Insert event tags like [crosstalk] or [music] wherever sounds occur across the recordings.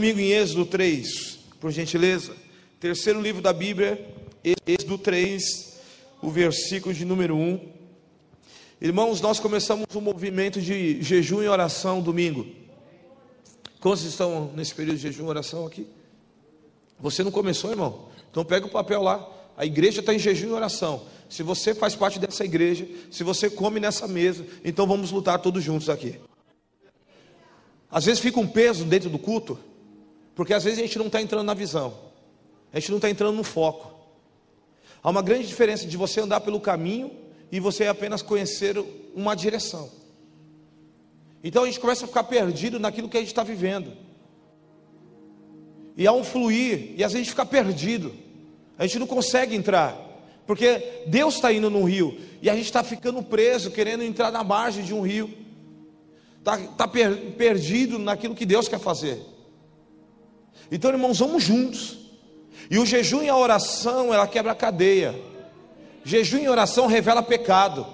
comigo em Êxodo 3, por gentileza. Terceiro livro da Bíblia, Êxodo 3, o versículo de número 1. Irmãos, nós começamos um movimento de jejum e oração domingo. Quantos estão nesse período de jejum e oração aqui? Você não começou, irmão? Então pega o papel lá. A igreja está em jejum e oração. Se você faz parte dessa igreja, se você come nessa mesa, então vamos lutar todos juntos aqui. Às vezes fica um peso dentro do culto, porque às vezes a gente não está entrando na visão, a gente não está entrando no foco. Há uma grande diferença de você andar pelo caminho e você apenas conhecer uma direção. Então a gente começa a ficar perdido naquilo que a gente está vivendo. E há um fluir, e às vezes a gente fica perdido. A gente não consegue entrar, porque Deus está indo num rio, e a gente está ficando preso, querendo entrar na margem de um rio. Está tá per, perdido naquilo que Deus quer fazer. Então, irmãos, vamos juntos. E o jejum e a oração, ela quebra a cadeia. Jejum e oração revela pecado.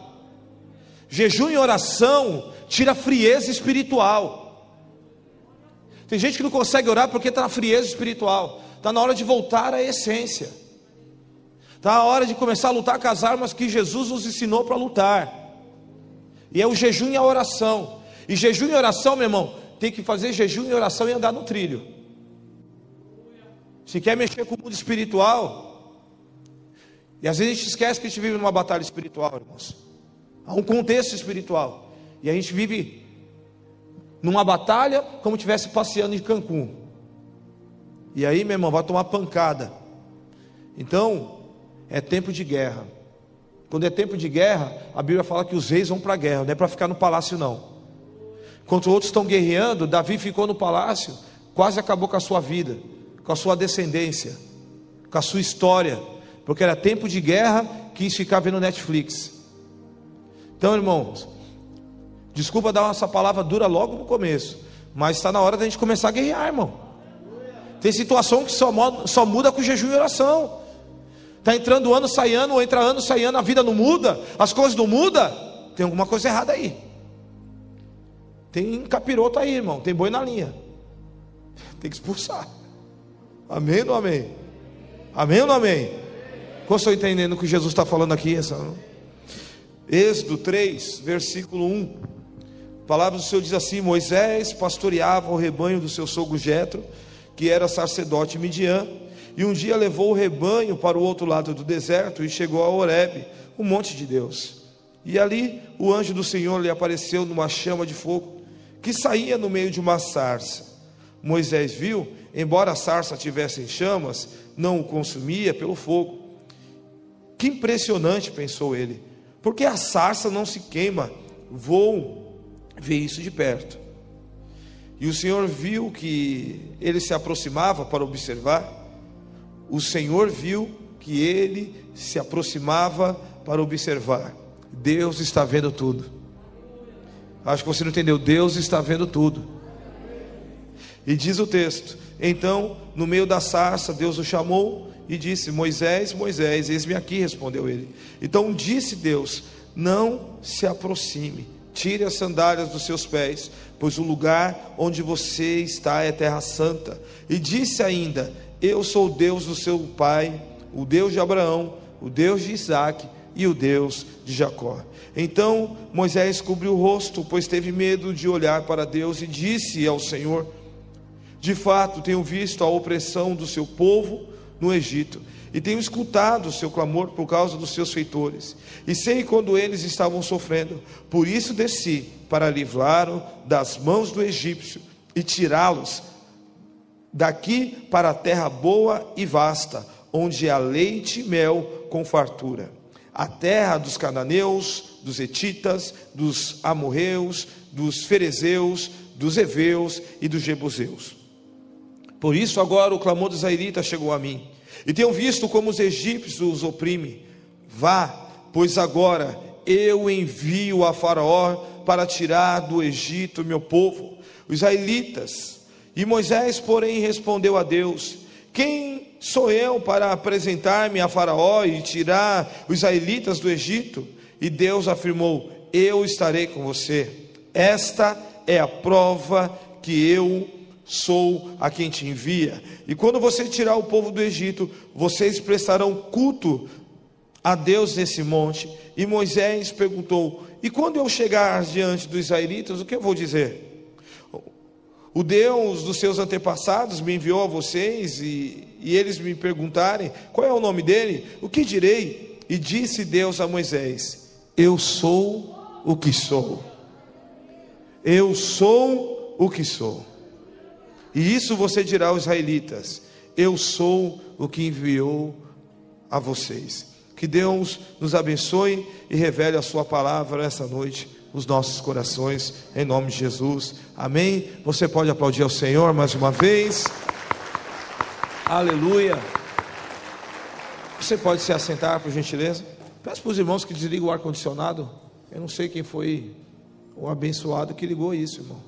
Jejum e oração tira frieza espiritual. Tem gente que não consegue orar porque está na frieza espiritual. Está na hora de voltar à essência. Está na hora de começar a lutar com as armas que Jesus nos ensinou para lutar. E é o jejum e a oração. E jejum e oração, meu irmão, tem que fazer jejum e oração e andar no trilho. Se quer mexer com o mundo espiritual, e às vezes a gente esquece que a gente vive numa batalha espiritual, irmãos. Há um contexto espiritual. E a gente vive numa batalha como tivesse passeando em Cancún. E aí, meu irmão, vai tomar pancada. Então, é tempo de guerra. Quando é tempo de guerra, a Bíblia fala que os reis vão para a guerra, não é para ficar no palácio, não. Enquanto outros estão guerreando, Davi ficou no palácio, quase acabou com a sua vida com a sua descendência, com a sua história, porque era tempo de guerra, quis ficar vendo Netflix. Então, irmãos, desculpa dar essa palavra dura logo no começo, mas está na hora da gente começar a guerrear, irmão. Tem situação que só, só muda com jejum e oração. Está entrando ano, sai ano, ou entra ano, sai ano, a vida não muda, as coisas não mudam, tem alguma coisa errada aí. Tem capiroto aí, irmão, tem boi na linha. Tem que expulsar. Amém ou amém? Amém ou amém? Como estou entendendo o que Jesus está falando aqui? Essa, Êxodo 3, versículo 1. A palavra do Senhor diz assim: Moisés pastoreava o rebanho do seu sogro Jetro, que era sacerdote Midian, e um dia levou o rebanho para o outro lado do deserto e chegou a Horebe, o monte de Deus. E ali o anjo do Senhor lhe apareceu numa chama de fogo que saía no meio de uma sarça. Moisés viu embora a sarça tivesse em chamas, não o consumia pelo fogo. Que impressionante, pensou ele, porque a sarça não se queima, vou ver isso de perto. E o Senhor viu que ele se aproximava para observar, o Senhor viu que ele se aproximava para observar. Deus está vendo tudo. Acho que você não entendeu. Deus está vendo tudo. E diz o texto: então, no meio da sarça, Deus o chamou e disse: Moisés, Moisés, eis-me aqui, respondeu ele. Então disse Deus: Não se aproxime, tire as sandálias dos seus pés, pois o lugar onde você está é terra santa. E disse ainda: Eu sou o Deus do seu pai, o Deus de Abraão, o Deus de Isaac e o Deus de Jacó. Então Moisés cobriu o rosto, pois teve medo de olhar para Deus, e disse ao Senhor: de fato, tenho visto a opressão do seu povo no Egito, e tenho escutado o seu clamor por causa dos seus feitores, e sei quando eles estavam sofrendo, por isso desci para livrá-los das mãos do egípcio e tirá-los daqui para a terra boa e vasta, onde há leite e mel com fartura, a terra dos cananeus, dos etitas, dos amorreus, dos ferezeus, dos heveus e dos jebuseus. Por isso agora o clamor dos israelitas chegou a mim. E tenho visto como os egípcios os oprimem. Vá, pois agora eu envio a Faraó para tirar do Egito meu povo, os israelitas. E Moisés, porém, respondeu a Deus: Quem sou eu para apresentar-me a Faraó e tirar os israelitas do Egito? E Deus afirmou: Eu estarei com você. Esta é a prova que eu sou a quem te envia. E quando você tirar o povo do Egito, vocês prestarão culto a Deus nesse monte. E Moisés perguntou: E quando eu chegar diante dos israelitas, o que eu vou dizer? O Deus dos seus antepassados me enviou a vocês e, e eles me perguntarem qual é o nome dele, o que direi? E disse Deus a Moisés: Eu sou o que sou. Eu sou o que sou. E isso você dirá aos israelitas: Eu sou o que enviou a vocês. Que Deus nos abençoe e revele a Sua palavra essa noite nos nossos corações, em nome de Jesus. Amém. Você pode aplaudir ao Senhor mais uma vez. Aleluia. Você pode se assentar, por gentileza. Peço para os irmãos que desligam o ar-condicionado. Eu não sei quem foi o abençoado que ligou isso, irmão.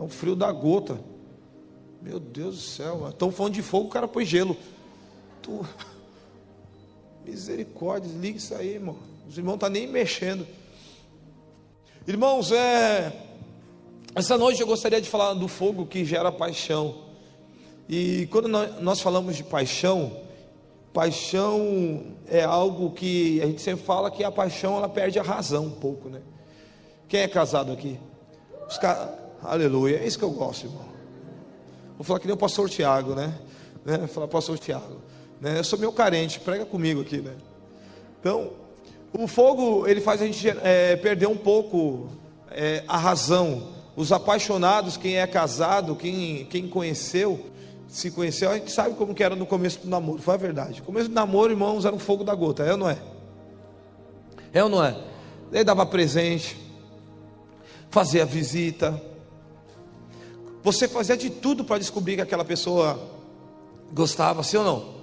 Um frio da gota. Meu Deus do céu, tão falando de fogo, o cara põe gelo. Tu... Misericórdia, desliga isso aí, irmão. Os irmãos estão tá nem mexendo. Irmãos, é... essa noite eu gostaria de falar do fogo que gera paixão. E quando nós falamos de paixão, paixão é algo que a gente sempre fala que a paixão ela perde a razão um pouco, né? Quem é casado aqui? Os Aleluia, é isso que eu gosto, irmão. Vou falar que nem o pastor Tiago, né? né? Vou falar pastor Tiago. Né? Eu sou meio carente, prega comigo aqui, né? Então, o fogo, ele faz a gente é, perder um pouco é, a razão. Os apaixonados, quem é casado, quem, quem conheceu, se conheceu, a gente sabe como que era no começo do namoro, foi a verdade. No começo do namoro, irmãos, era um fogo da gota, é ou não é? É ou não é? Ele dava presente, fazia visita, você fazia de tudo para descobrir que aquela pessoa gostava, sim ou não?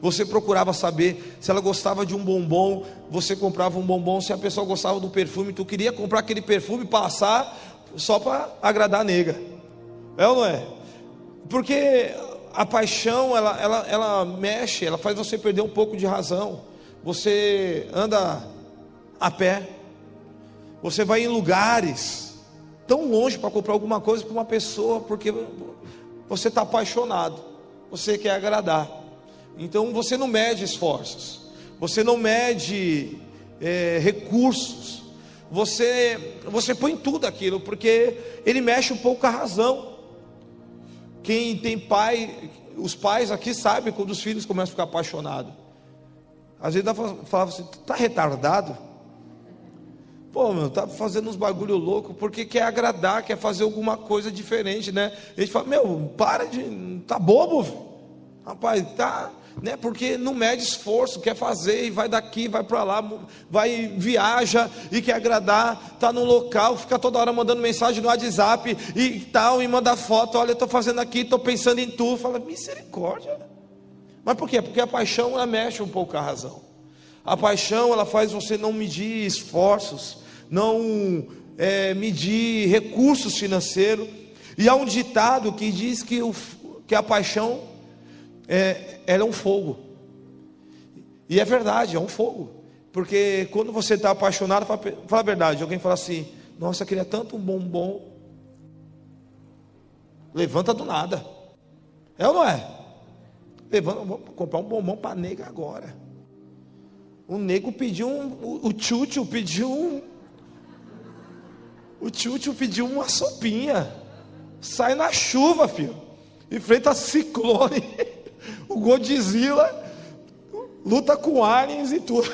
Você procurava saber se ela gostava de um bombom, você comprava um bombom, se a pessoa gostava do perfume, tu queria comprar aquele perfume passar só para agradar a nega. É ou não é? Porque a paixão, ela, ela, ela mexe, ela faz você perder um pouco de razão. Você anda a pé, você vai em lugares, tão longe para comprar alguma coisa para uma pessoa, porque você está apaixonado, você quer agradar. Então você não mede esforços, você não mede é, recursos, você, você põe tudo aquilo, porque ele mexe um pouco com a razão. Quem tem pai, os pais aqui sabem quando os filhos começam a ficar apaixonados. Às vezes falava assim, está retardado? Pô, meu, tá fazendo uns bagulho louco porque quer agradar, quer fazer alguma coisa diferente, né? A gente fala, meu, para de. Tá bobo, rapaz, tá. Né? Porque não mede esforço, quer fazer e vai daqui, vai para lá, vai viaja e quer agradar, tá no local, fica toda hora mandando mensagem no WhatsApp e tal, e manda foto, olha, estou fazendo aqui, estou pensando em tu, fala, misericórdia. Mas por quê? Porque a paixão mexe um pouco a razão. A paixão ela faz você não medir esforços, não é, medir recursos financeiros. E há um ditado que diz que, o, que a paixão é, é um fogo. E é verdade, é um fogo. Porque quando você está apaixonado, fala, fala a verdade, alguém fala assim, nossa, queria tanto um bombom. Levanta do nada. É ou não é? Levanta, vou comprar um bombom para nega agora. O nego pediu um, o, tchutchu pediu um, o tio pediu uma sopinha. Sai na chuva, filho. Enfrenta ciclone. [laughs] O Godzilla luta com aliens e tudo.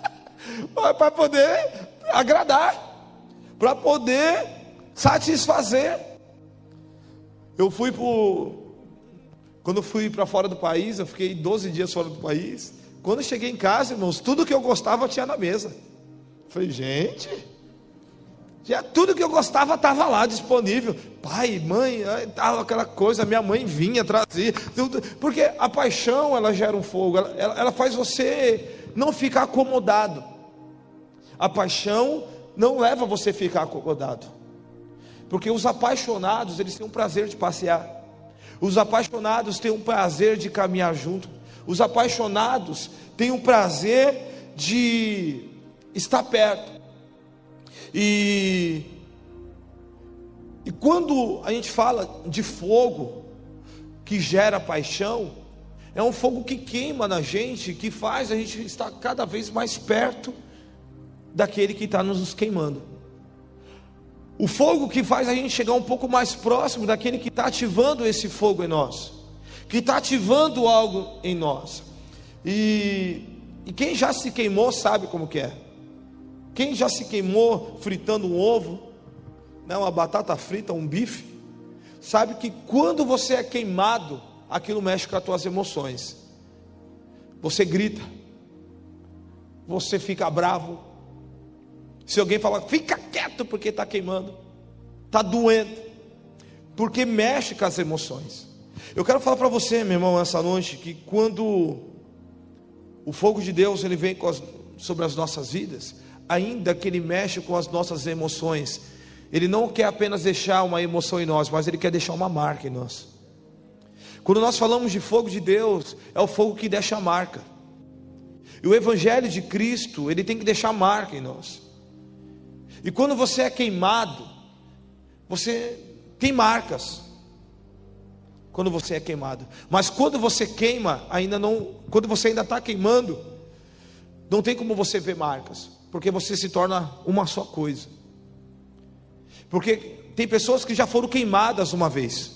[laughs] para poder agradar. Para poder satisfazer. Eu fui para. Quando eu fui para fora do país, eu fiquei 12 dias fora do país. Quando cheguei em casa, irmãos, tudo que eu gostava tinha na mesa. Falei, gente, já tudo que eu gostava estava lá disponível. Pai, mãe, tava aquela coisa, minha mãe vinha trazer. Tudo, porque a paixão ela gera um fogo, ela, ela, ela faz você não ficar acomodado. A paixão não leva você a ficar acomodado. Porque os apaixonados, eles têm um prazer de passear. Os apaixonados têm um prazer de caminhar junto. Os apaixonados têm um prazer de estar perto. E E quando a gente fala de fogo que gera paixão, é um fogo que queima na gente, que faz a gente estar cada vez mais perto daquele que está nos queimando. O fogo que faz a gente chegar um pouco mais próximo daquele que está ativando esse fogo em nós, que está ativando algo em nós. E, e quem já se queimou sabe como que é. Quem já se queimou fritando um ovo, né, uma batata frita, um bife, sabe que quando você é queimado, aquilo mexe com as tuas emoções. Você grita, você fica bravo. Se alguém falar, fica quieto porque está queimando, está doendo, porque mexe com as emoções. Eu quero falar para você, meu irmão, essa noite, que quando o fogo de Deus ele vem as, sobre as nossas vidas, ainda que ele mexe com as nossas emoções, ele não quer apenas deixar uma emoção em nós, mas ele quer deixar uma marca em nós. Quando nós falamos de fogo de Deus, é o fogo que deixa a marca. E o evangelho de Cristo, ele tem que deixar marca em nós. E quando você é queimado, você tem marcas. Quando você é queimado, mas quando você queima, ainda não, quando você ainda está queimando, não tem como você ver marcas, porque você se torna uma só coisa. Porque tem pessoas que já foram queimadas uma vez,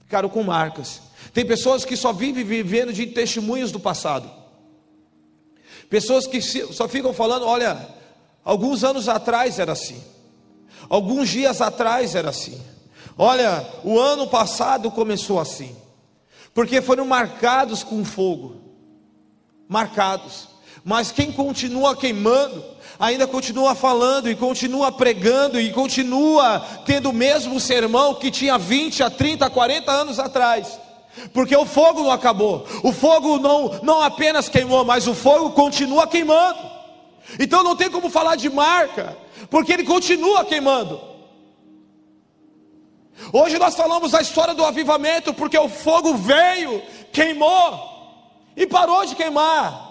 ficaram com marcas. Tem pessoas que só vivem vivendo de testemunhos do passado. Pessoas que só ficam falando: olha, alguns anos atrás era assim, alguns dias atrás era assim, olha, o ano passado começou assim, porque foram marcados com fogo marcados. Mas quem continua queimando, ainda continua falando e continua pregando e continua tendo o mesmo sermão que tinha 20 a 30, a 40 anos atrás. Porque o fogo não acabou. O fogo não não apenas queimou, mas o fogo continua queimando. Então não tem como falar de marca, porque ele continua queimando. Hoje nós falamos a história do avivamento, porque o fogo veio, queimou e parou de queimar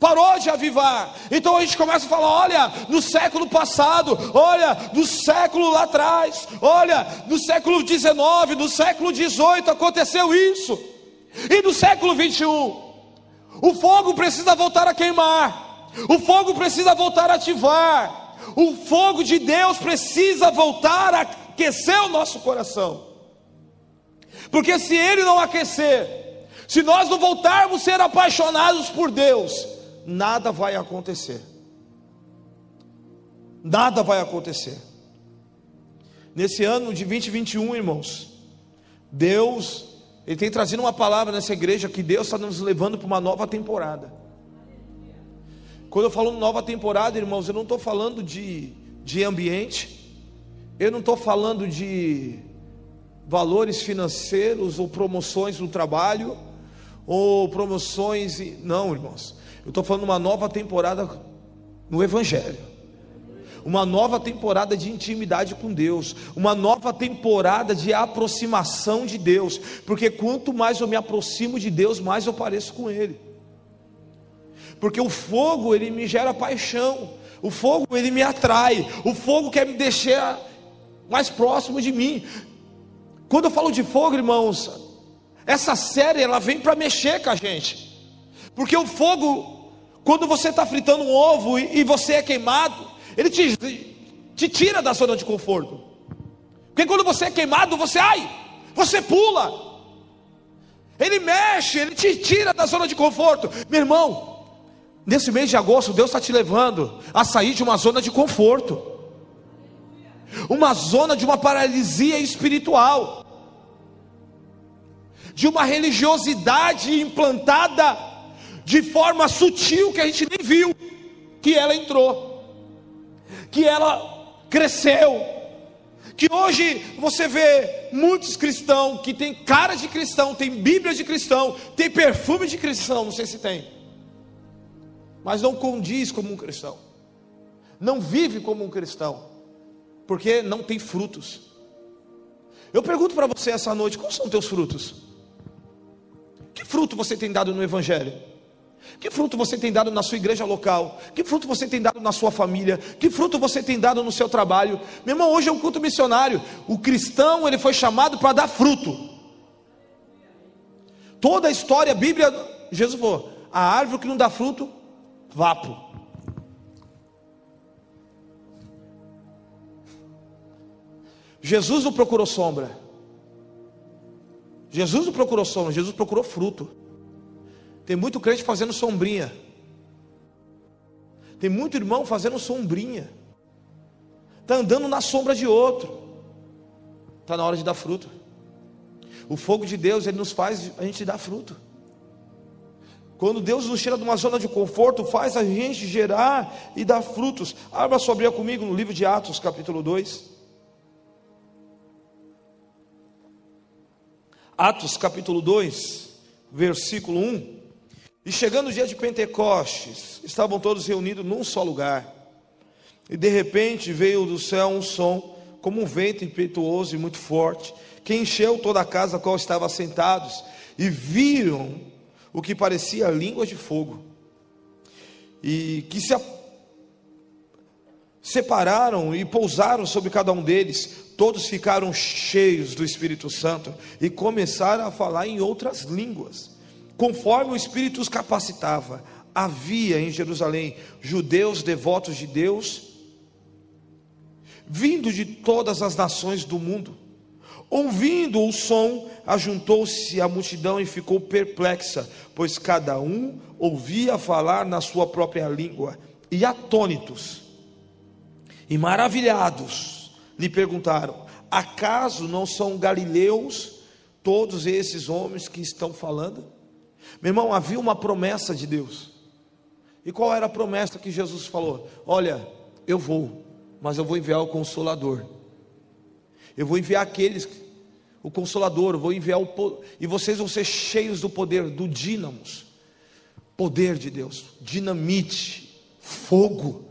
parou de avivar. Então a gente começa a falar: olha, no século passado, olha, no século lá atrás, olha, no século 19, no século 18 aconteceu isso, e no século 21, o fogo precisa voltar a queimar, o fogo precisa voltar a ativar, o fogo de Deus precisa voltar a aquecer o nosso coração, porque se ele não aquecer, se nós não voltarmos a ser apaixonados por Deus, nada vai acontecer. Nada vai acontecer. Nesse ano de 2021, irmãos, Deus, Ele tem trazido uma palavra nessa igreja que Deus está nos levando para uma nova temporada. Quando eu falo nova temporada, irmãos, eu não estou falando de, de ambiente, eu não estou falando de valores financeiros ou promoções no trabalho, ou promoções, não, irmãos. Eu estou falando uma nova temporada no Evangelho, uma nova temporada de intimidade com Deus, uma nova temporada de aproximação de Deus, porque quanto mais eu me aproximo de Deus, mais eu pareço com Ele. Porque o fogo ele me gera paixão, o fogo ele me atrai, o fogo quer me deixar mais próximo de mim. Quando eu falo de fogo, irmãos, essa série ela vem para mexer com a gente. Porque o fogo, quando você está fritando um ovo e, e, você é queimado, ele te, te tira da zona de conforto. Porque quando você é queimado, você ai, você pula. Ele mexe, ele te tira da zona de conforto. Meu irmão, nesse mês de agosto, Deus está te levando a sair de uma zona de conforto, uma zona de uma paralisia espiritual, de uma religiosidade implantada de forma sutil que a gente nem viu que ela entrou, que ela cresceu, que hoje você vê muitos cristãos que tem cara de cristão, tem Bíblia de cristão, tem perfume de cristão, não sei se tem, mas não condiz como um cristão, não vive como um cristão, porque não tem frutos. Eu pergunto para você essa noite: quais são teus frutos? Que fruto você tem dado no Evangelho? Que fruto você tem dado na sua igreja local? Que fruto você tem dado na sua família? Que fruto você tem dado no seu trabalho? Meu irmão, hoje é um culto missionário. O cristão, ele foi chamado para dar fruto. Toda a história, a Bíblia, Jesus falou: a árvore que não dá fruto, vapo. Jesus não procurou sombra. Jesus não procurou sombra, Jesus procurou fruto. Tem muito crente fazendo sombrinha. Tem muito irmão fazendo sombrinha. Está andando na sombra de outro. Está na hora de dar fruto. O fogo de Deus, ele nos faz a gente dar fruto. Quando Deus nos tira de uma zona de conforto, faz a gente gerar e dar frutos. Abra sua Bíblia comigo no livro de Atos, capítulo 2. Atos capítulo 2, versículo 1. E chegando o dia de Pentecostes, estavam todos reunidos num só lugar. E de repente veio do céu um som, como um vento impetuoso e muito forte, que encheu toda a casa a qual estavam assentados, e viram o que parecia línguas de fogo, e que se separaram e pousaram sobre cada um deles. Todos ficaram cheios do Espírito Santo e começaram a falar em outras línguas, conforme o Espírito os capacitava. Havia em Jerusalém judeus devotos de Deus, vindo de todas as nações do mundo. Ouvindo o som, ajuntou-se a multidão e ficou perplexa, pois cada um ouvia falar na sua própria língua. E atônitos e maravilhados lhe perguntaram: Acaso não são galileus todos esses homens que estão falando? Meu irmão, havia uma promessa de Deus. E qual era a promessa que Jesus falou? Olha, eu vou, mas eu vou enviar o consolador. Eu vou enviar aqueles, o consolador, vou enviar o e vocês vão ser cheios do poder do dínamos. Poder de Deus, dinamite, fogo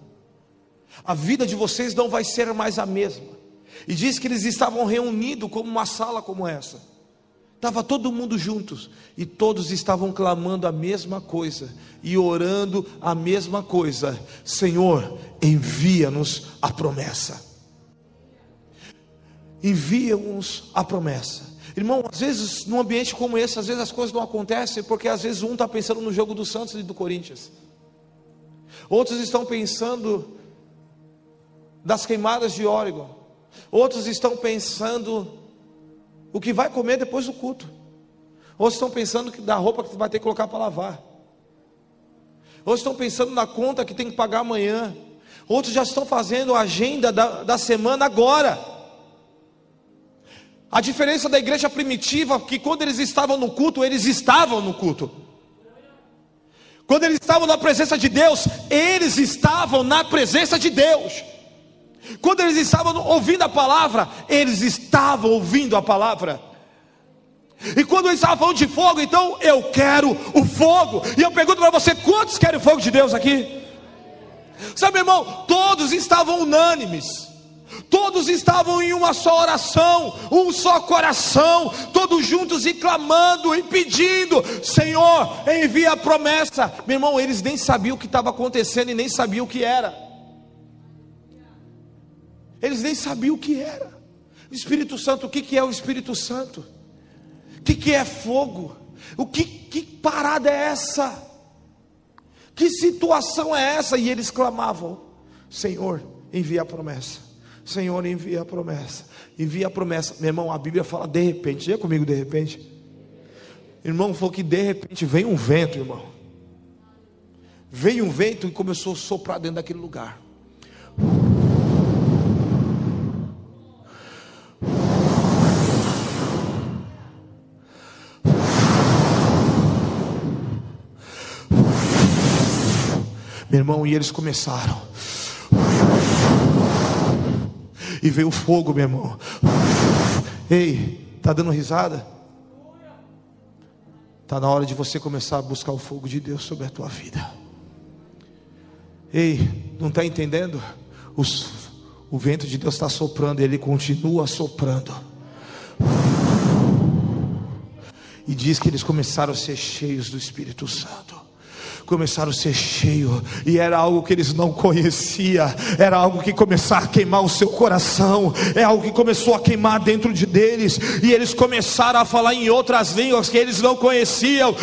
a vida de vocês não vai ser mais a mesma. E diz que eles estavam reunidos como uma sala como essa. Estava todo mundo juntos e todos estavam clamando a mesma coisa e orando a mesma coisa. Senhor, envia-nos a promessa. Envia-nos a promessa. Irmão, às vezes num ambiente como esse, às vezes as coisas não acontecem porque às vezes um está pensando no jogo do Santos e do Corinthians. Outros estão pensando das queimadas de Oregon. Outros estão pensando o que vai comer depois do culto. Outros estão pensando da roupa que vai ter que colocar para lavar. Outros estão pensando na conta que tem que pagar amanhã. Outros já estão fazendo a agenda da, da semana agora. A diferença da igreja primitiva que quando eles estavam no culto, eles estavam no culto. Quando eles estavam na presença de Deus, eles estavam na presença de Deus. Quando eles estavam ouvindo a palavra, eles estavam ouvindo a palavra. E quando eles estavam falando de fogo, então eu quero o fogo. E eu pergunto para você: quantos querem o fogo de Deus aqui? Sabe, irmão, todos estavam unânimes. Todos estavam em uma só oração, um só coração, todos juntos e clamando e pedindo: Senhor, envia a promessa. Meu irmão, eles nem sabiam o que estava acontecendo e nem sabiam o que era. Eles nem sabiam o que era. O Espírito Santo, o que, que é o Espírito Santo? O que, que é fogo? O que, que parada é essa? Que situação é essa? E eles clamavam: Senhor, envia a promessa. Senhor, envia a promessa. Envia a promessa. Meu irmão, a Bíblia fala de repente. Diga comigo de repente. Irmão, falou que de repente vem um vento, irmão. Veio um vento e começou a soprar dentro daquele lugar. Meu irmão, e eles começaram. E veio fogo, meu irmão. Ei, tá dando risada? Tá na hora de você começar a buscar o fogo de Deus sobre a tua vida. Ei, não está entendendo? Os, o vento de Deus está soprando, ele continua soprando. E diz que eles começaram a ser cheios do Espírito Santo começaram a ser cheios, e era algo que eles não conheciam, era algo que começava a queimar o seu coração, é algo que começou a queimar dentro de deles, e eles começaram a falar em outras línguas que eles não conheciam.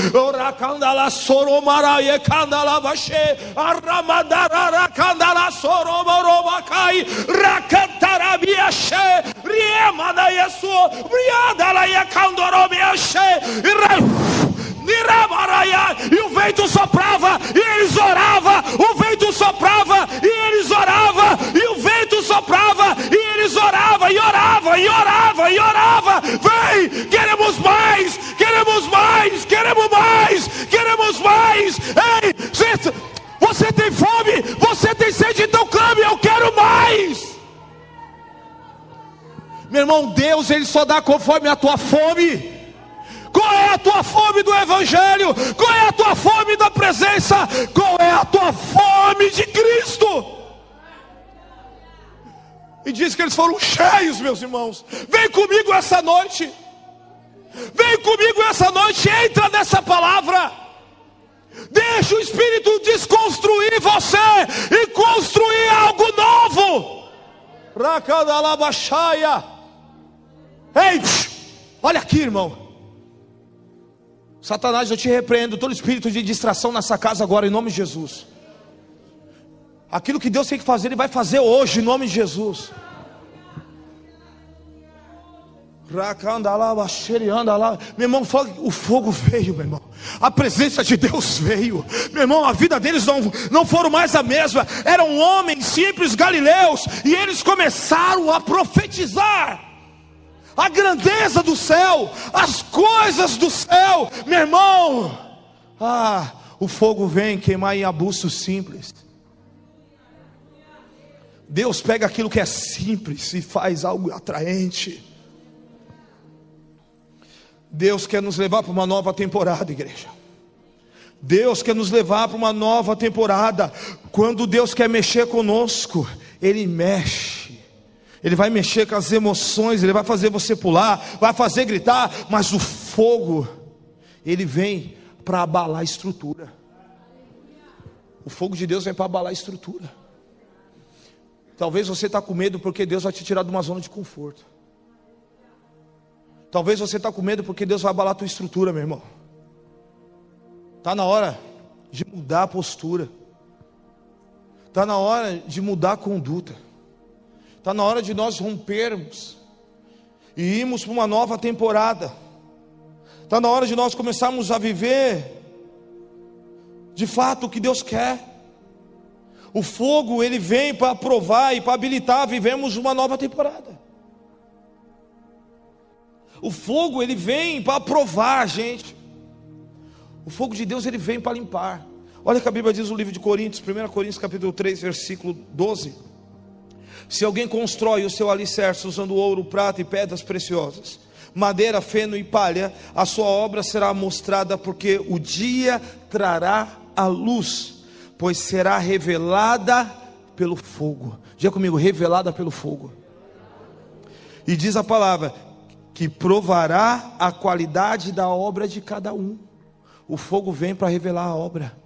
E o vento soprava, e eles oravam. O vento soprava, e eles oravam. E o vento soprava, e eles oravam, e orava, e orava, e orava. Vem, queremos mais, queremos mais, queremos mais, queremos mais. Ei, você tem fome, você tem sede, então clame, eu quero mais. Meu irmão, Deus, Ele só dá conforme a tua fome. Qual é a tua fome do Evangelho? Qual é a tua fome da presença? Qual é a tua fome de Cristo? E diz que eles foram cheios, meus irmãos. Vem comigo essa noite. Vem comigo essa noite. Entra nessa palavra. Deixa o Espírito desconstruir você e construir algo novo. Racadalabaxaia. Ei, olha aqui, irmão. Satanás, eu te repreendo todo espírito de distração nessa casa agora, em nome de Jesus. Aquilo que Deus tem que fazer, Ele vai fazer hoje, em nome de Jesus. Meu irmão, o fogo veio, meu irmão. A presença de Deus veio. Meu irmão, a vida deles não, não foram mais a mesma. Eram homens simples galileus. E eles começaram a profetizar a grandeza do céu, as coisas do céu, meu irmão. Ah, o fogo vem queimar em abuso simples. Deus pega aquilo que é simples e faz algo atraente. Deus quer nos levar para uma nova temporada, igreja. Deus quer nos levar para uma nova temporada. Quando Deus quer mexer conosco, Ele mexe. Ele vai mexer com as emoções, ele vai fazer você pular, vai fazer gritar, mas o fogo, ele vem para abalar a estrutura. O fogo de Deus vem para abalar a estrutura. Talvez você está com medo porque Deus vai te tirar de uma zona de conforto. Talvez você está com medo porque Deus vai abalar a tua estrutura, meu irmão. Está na hora de mudar a postura. Está na hora de mudar a conduta. Está na hora de nós rompermos e irmos para uma nova temporada. Está na hora de nós começarmos a viver de fato o que Deus quer. O fogo ele vem para provar e para habilitar vivemos uma nova temporada. O fogo ele vem para provar, gente. O fogo de Deus ele vem para limpar. Olha que a Bíblia diz no livro de Coríntios, 1 Coríntios capítulo 3, versículo 12. Se alguém constrói o seu alicerce usando ouro, prata e pedras preciosas, madeira, feno e palha, a sua obra será mostrada, porque o dia trará a luz, pois será revelada pelo fogo. Diga comigo, revelada pelo fogo. E diz a palavra que provará a qualidade da obra de cada um. O fogo vem para revelar a obra.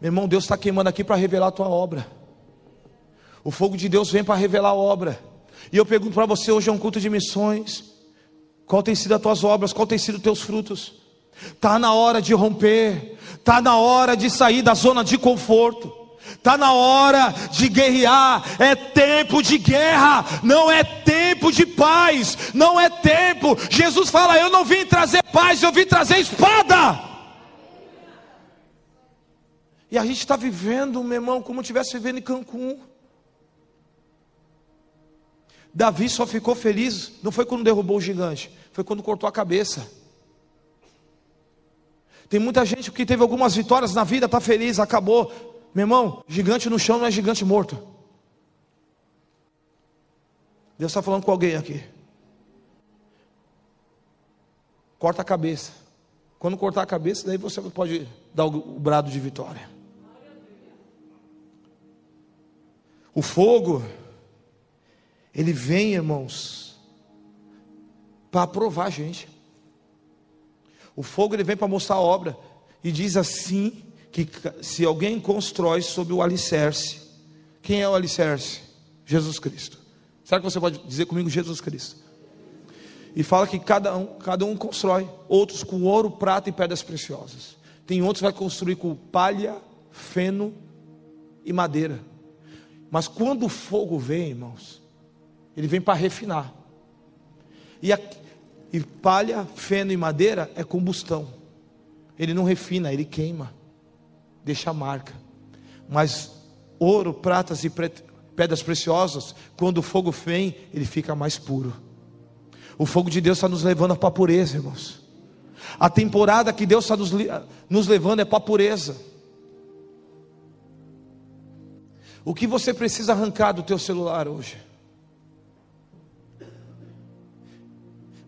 Meu irmão, Deus está queimando aqui para revelar a tua obra. O fogo de Deus vem para revelar a obra. E eu pergunto para você: hoje é um culto de missões. Qual tem sido as tuas obras? Qual tem sido os teus frutos? Está na hora de romper, está na hora de sair da zona de conforto. Está na hora de guerrear, é tempo de guerra, não é tempo de paz, não é tempo. Jesus fala: Eu não vim trazer paz, eu vim trazer espada. E a gente está vivendo, meu irmão, como se estivesse vivendo em Cancún. Davi só ficou feliz, não foi quando derrubou o gigante, foi quando cortou a cabeça. Tem muita gente que teve algumas vitórias na vida, está feliz, acabou. Meu irmão, gigante no chão não é gigante morto. Deus está falando com alguém aqui. Corta a cabeça. Quando cortar a cabeça, daí você pode dar o brado de vitória. O fogo ele vem, irmãos, para aprovar a gente. O fogo ele vem para mostrar a obra. E diz assim: que se alguém constrói sobre o alicerce, quem é o alicerce? Jesus Cristo. Será que você pode dizer comigo Jesus Cristo? E fala que cada um, cada um constrói, outros com ouro, prata e pedras preciosas. Tem outros que vai construir com palha, feno e madeira. Mas quando o fogo vem, irmãos, ele vem para refinar. E, a, e palha, feno e madeira é combustão. Ele não refina, ele queima, deixa marca. Mas ouro, pratas e pedras preciosas, quando o fogo vem, ele fica mais puro. O fogo de Deus está nos levando para a pureza, irmãos. A temporada que Deus está nos, nos levando é para a pureza. O que você precisa arrancar do teu celular hoje?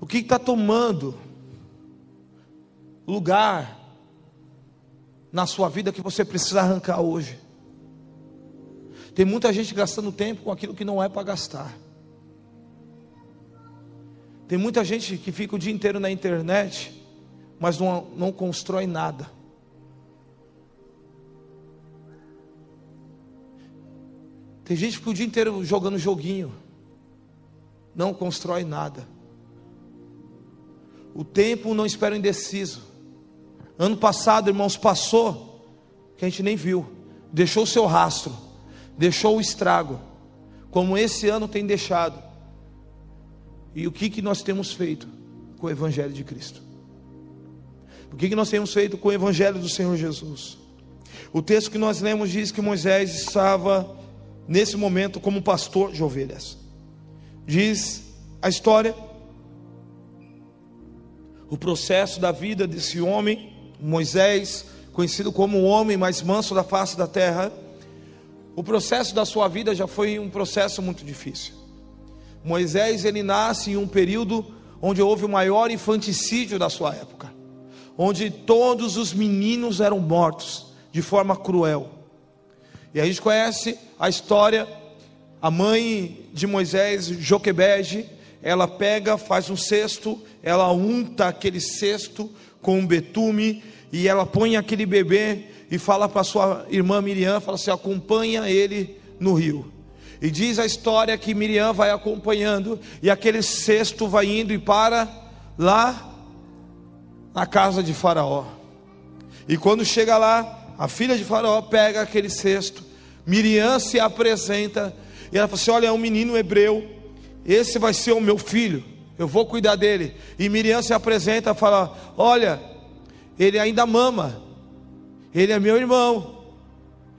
O que está tomando lugar na sua vida que você precisa arrancar hoje? Tem muita gente gastando tempo com aquilo que não é para gastar. Tem muita gente que fica o dia inteiro na internet, mas não, não constrói nada. Tem gente que fica o dia inteiro jogando joguinho, não constrói nada. O tempo não espera o indeciso. Ano passado, irmãos, passou, que a gente nem viu, deixou o seu rastro, deixou o estrago, como esse ano tem deixado. E o que, que nós temos feito com o Evangelho de Cristo? O que, que nós temos feito com o Evangelho do Senhor Jesus? O texto que nós lemos diz que Moisés estava, nesse momento, como pastor de ovelhas. Diz a história, o processo da vida desse homem, Moisés, conhecido como o homem mais manso da face da terra. O processo da sua vida já foi um processo muito difícil. Moisés ele nasce em um período onde houve o maior infanticídio da sua época, onde todos os meninos eram mortos de forma cruel. E a gente conhece a história, a mãe de Moisés, Joquebede, ela pega, faz um cesto, ela unta aquele cesto com um betume e ela põe aquele bebê e fala para sua irmã Miriam, fala assim: acompanha ele no rio. E diz a história que Miriam vai acompanhando e aquele cesto vai indo e para lá na casa de Faraó. E quando chega lá, a filha de Faraó pega aquele cesto, Miriam se apresenta e ela fala assim: Olha, é um menino hebreu, esse vai ser o meu filho, eu vou cuidar dele. E Miriam se apresenta e fala: Olha, ele ainda mama, ele é meu irmão,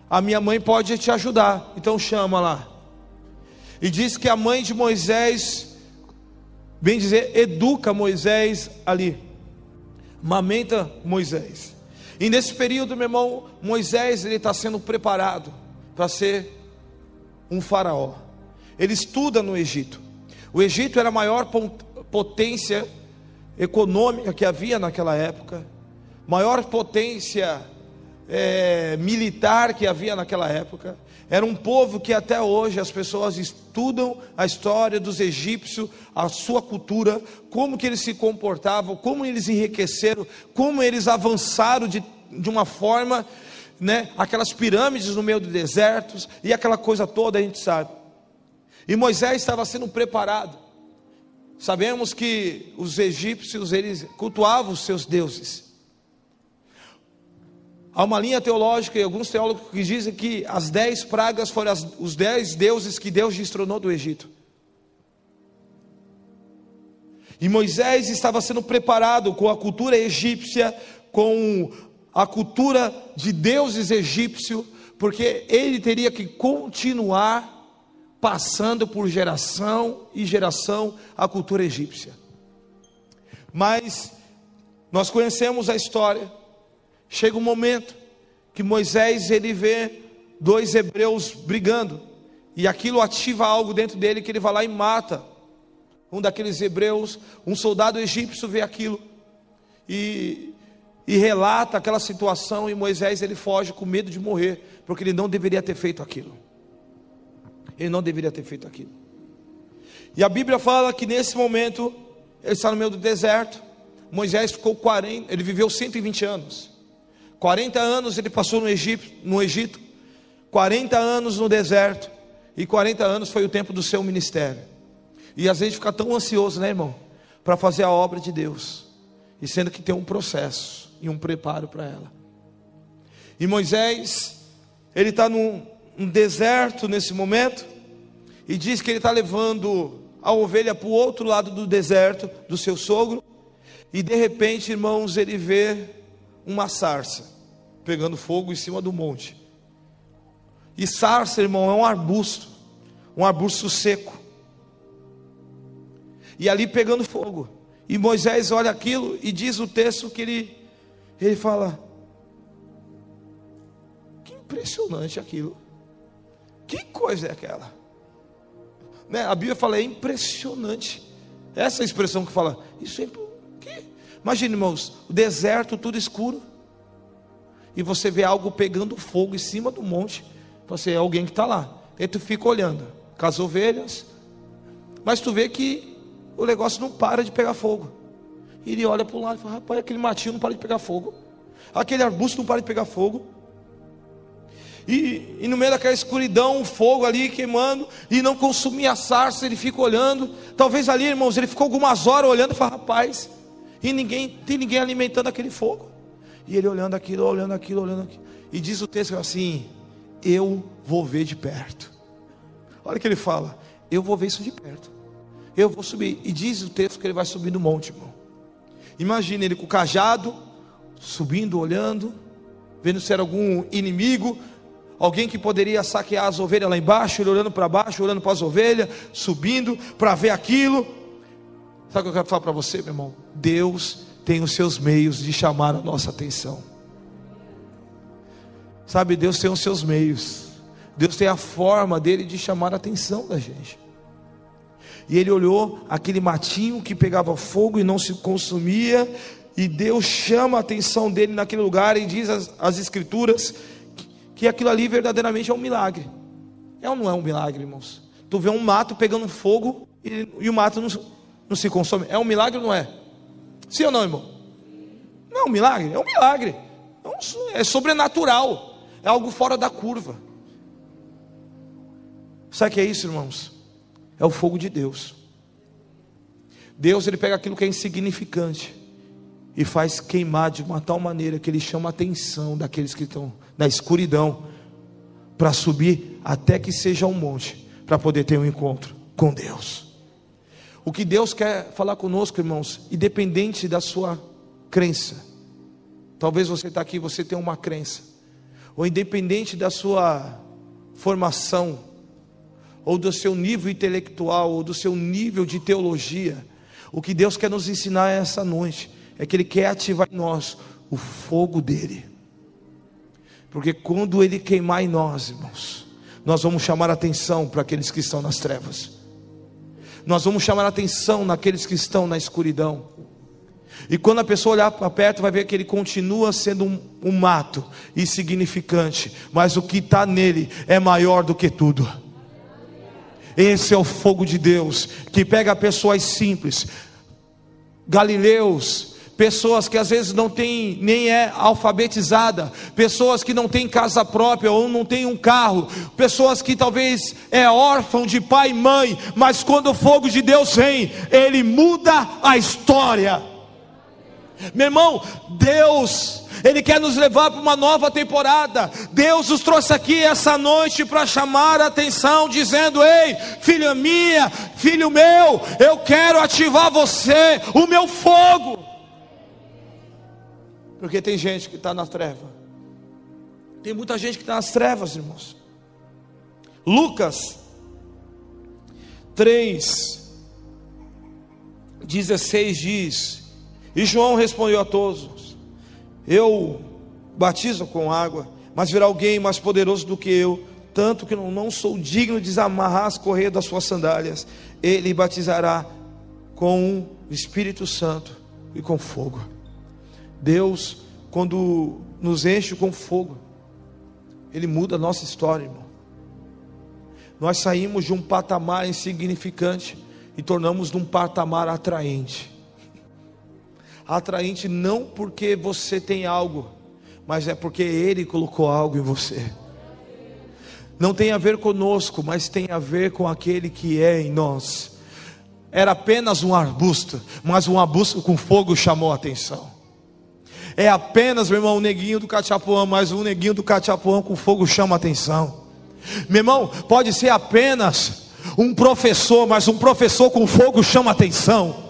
a minha mãe pode te ajudar, então chama lá. E diz que a mãe de Moisés, bem dizer, educa Moisés ali, mamenta Moisés. E nesse período, meu irmão, Moisés ele está sendo preparado para ser um faraó. Ele estuda no Egito. O Egito era a maior potência econômica que havia naquela época, maior potência é, militar que havia naquela época. Era um povo que até hoje as pessoas estudam a história dos egípcios, a sua cultura, como que eles se comportavam, como eles enriqueceram, como eles avançaram de, de uma forma, né, aquelas pirâmides no meio do desertos e aquela coisa toda a gente sabe. E Moisés estava sendo preparado. Sabemos que os egípcios eles cultuavam os seus deuses. Há uma linha teológica e alguns teólogos que dizem que as dez pragas foram as, os dez deuses que Deus destronou do Egito. E Moisés estava sendo preparado com a cultura egípcia, com a cultura de deuses egípcios, porque ele teria que continuar passando por geração e geração a cultura egípcia. Mas nós conhecemos a história Chega um momento que Moisés ele vê dois hebreus brigando e aquilo ativa algo dentro dele que ele vai lá e mata um daqueles hebreus, um soldado egípcio vê aquilo e, e relata aquela situação e Moisés ele foge com medo de morrer, porque ele não deveria ter feito aquilo. Ele não deveria ter feito aquilo. E a Bíblia fala que nesse momento ele está no meio do deserto. Moisés ficou 40, ele viveu 120 anos. 40 anos ele passou no Egito, no Egito, 40 anos no deserto, e 40 anos foi o tempo do seu ministério. E às vezes fica tão ansioso, né, irmão, para fazer a obra de Deus, e sendo que tem um processo e um preparo para ela. E Moisés, ele está num, num deserto nesse momento, e diz que ele está levando a ovelha para o outro lado do deserto do seu sogro, e de repente, irmãos, ele vê uma sarça pegando fogo em cima do monte. E sarça, irmão, é um arbusto, um arbusto seco. E ali pegando fogo. E Moisés olha aquilo e diz o texto que ele, ele fala: Que impressionante aquilo. Que coisa é aquela? Né? A Bíblia fala, é impressionante. Essa expressão que fala, isso é. Que? Imagine, irmãos, o deserto tudo escuro. E você vê algo pegando fogo em cima do monte. Você é alguém que está lá. E tu fica olhando com as ovelhas. Mas tu vê que o negócio não para de pegar fogo. E ele olha para o lado e fala: rapaz, aquele matinho não para de pegar fogo. Aquele arbusto não para de pegar fogo. E, e, no meio daquela escuridão, um fogo ali queimando, e não consumia a sarça, ele fica olhando. Talvez ali, irmãos, ele ficou algumas horas olhando e fala, rapaz, e ninguém, tem ninguém alimentando aquele fogo. E ele olhando aquilo, olhando aquilo, olhando aquilo. E diz o texto assim: Eu vou ver de perto. Olha o que ele fala: Eu vou ver isso de perto. Eu vou subir. E diz o texto que ele vai subir no monte, irmão. Imagina ele com o cajado, subindo, olhando, vendo se era algum inimigo, Alguém que poderia saquear as ovelhas lá embaixo, ele olhando para baixo, olhando para as ovelhas, subindo para ver aquilo. Sabe o que eu quero falar para você, meu irmão? Deus tem os seus meios de chamar a nossa atenção. Sabe, Deus tem os seus meios. Deus tem a forma dele de chamar a atenção da gente. E ele olhou aquele matinho que pegava fogo e não se consumia, e Deus chama a atenção dele naquele lugar e diz as, as escrituras que aquilo ali verdadeiramente é um milagre. É ou não é um milagre, irmãos? Tu vê um mato pegando fogo e, e o mato não, não se consome. É um milagre ou não é? Sim ou não, irmão? Não é um milagre, é um milagre. É, um, é sobrenatural. É algo fora da curva. Sabe o que é isso, irmãos? É o fogo de Deus. Deus ele pega aquilo que é insignificante e faz queimar de uma tal maneira que ele chama a atenção daqueles que estão na escuridão, para subir até que seja um monte, para poder ter um encontro com Deus. O que Deus quer falar conosco, irmãos, independente da sua crença. Talvez você está aqui, você tem uma crença, ou independente da sua formação, ou do seu nível intelectual, ou do seu nível de teologia, o que Deus quer nos ensinar essa noite é que Ele quer ativar em nós o fogo dele. Porque quando ele queimar em nós, irmãos, nós vamos chamar atenção para aqueles que estão nas trevas. Nós vamos chamar atenção naqueles que estão na escuridão. E quando a pessoa olhar para perto, vai ver que ele continua sendo um, um mato insignificante, mas o que está nele é maior do que tudo. Esse é o fogo de Deus que pega pessoas simples, galileus, pessoas que às vezes não têm nem é alfabetizada, pessoas que não têm casa própria ou não têm um carro, pessoas que talvez é órfão de pai e mãe, mas quando o fogo de Deus vem, ele muda a história. Meu irmão, Deus ele quer nos levar para uma nova temporada. Deus nos trouxe aqui essa noite para chamar a atenção, dizendo: Ei, filha minha, filho meu, eu quero ativar você, o meu fogo. Porque tem gente que está na treva. Tem muita gente que está nas trevas, irmãos. Lucas 3, 16 diz: E João respondeu a todos: Eu batizo com água, mas virá alguém mais poderoso do que eu, tanto que não, não sou digno de desamarrar as correias das suas sandálias. Ele batizará com o Espírito Santo e com fogo. Deus, quando nos enche com fogo, Ele muda a nossa história, irmão. Nós saímos de um patamar insignificante e tornamos de um patamar atraente. Atraente não porque você tem algo, mas é porque Ele colocou algo em você. Não tem a ver conosco, mas tem a ver com aquele que é em nós. Era apenas um arbusto, mas um arbusto com fogo chamou a atenção. É apenas, meu irmão, um neguinho do Cachapuã, mas um neguinho do Cachapuã com fogo chama atenção. Meu irmão, pode ser apenas um professor, mas um professor com fogo chama atenção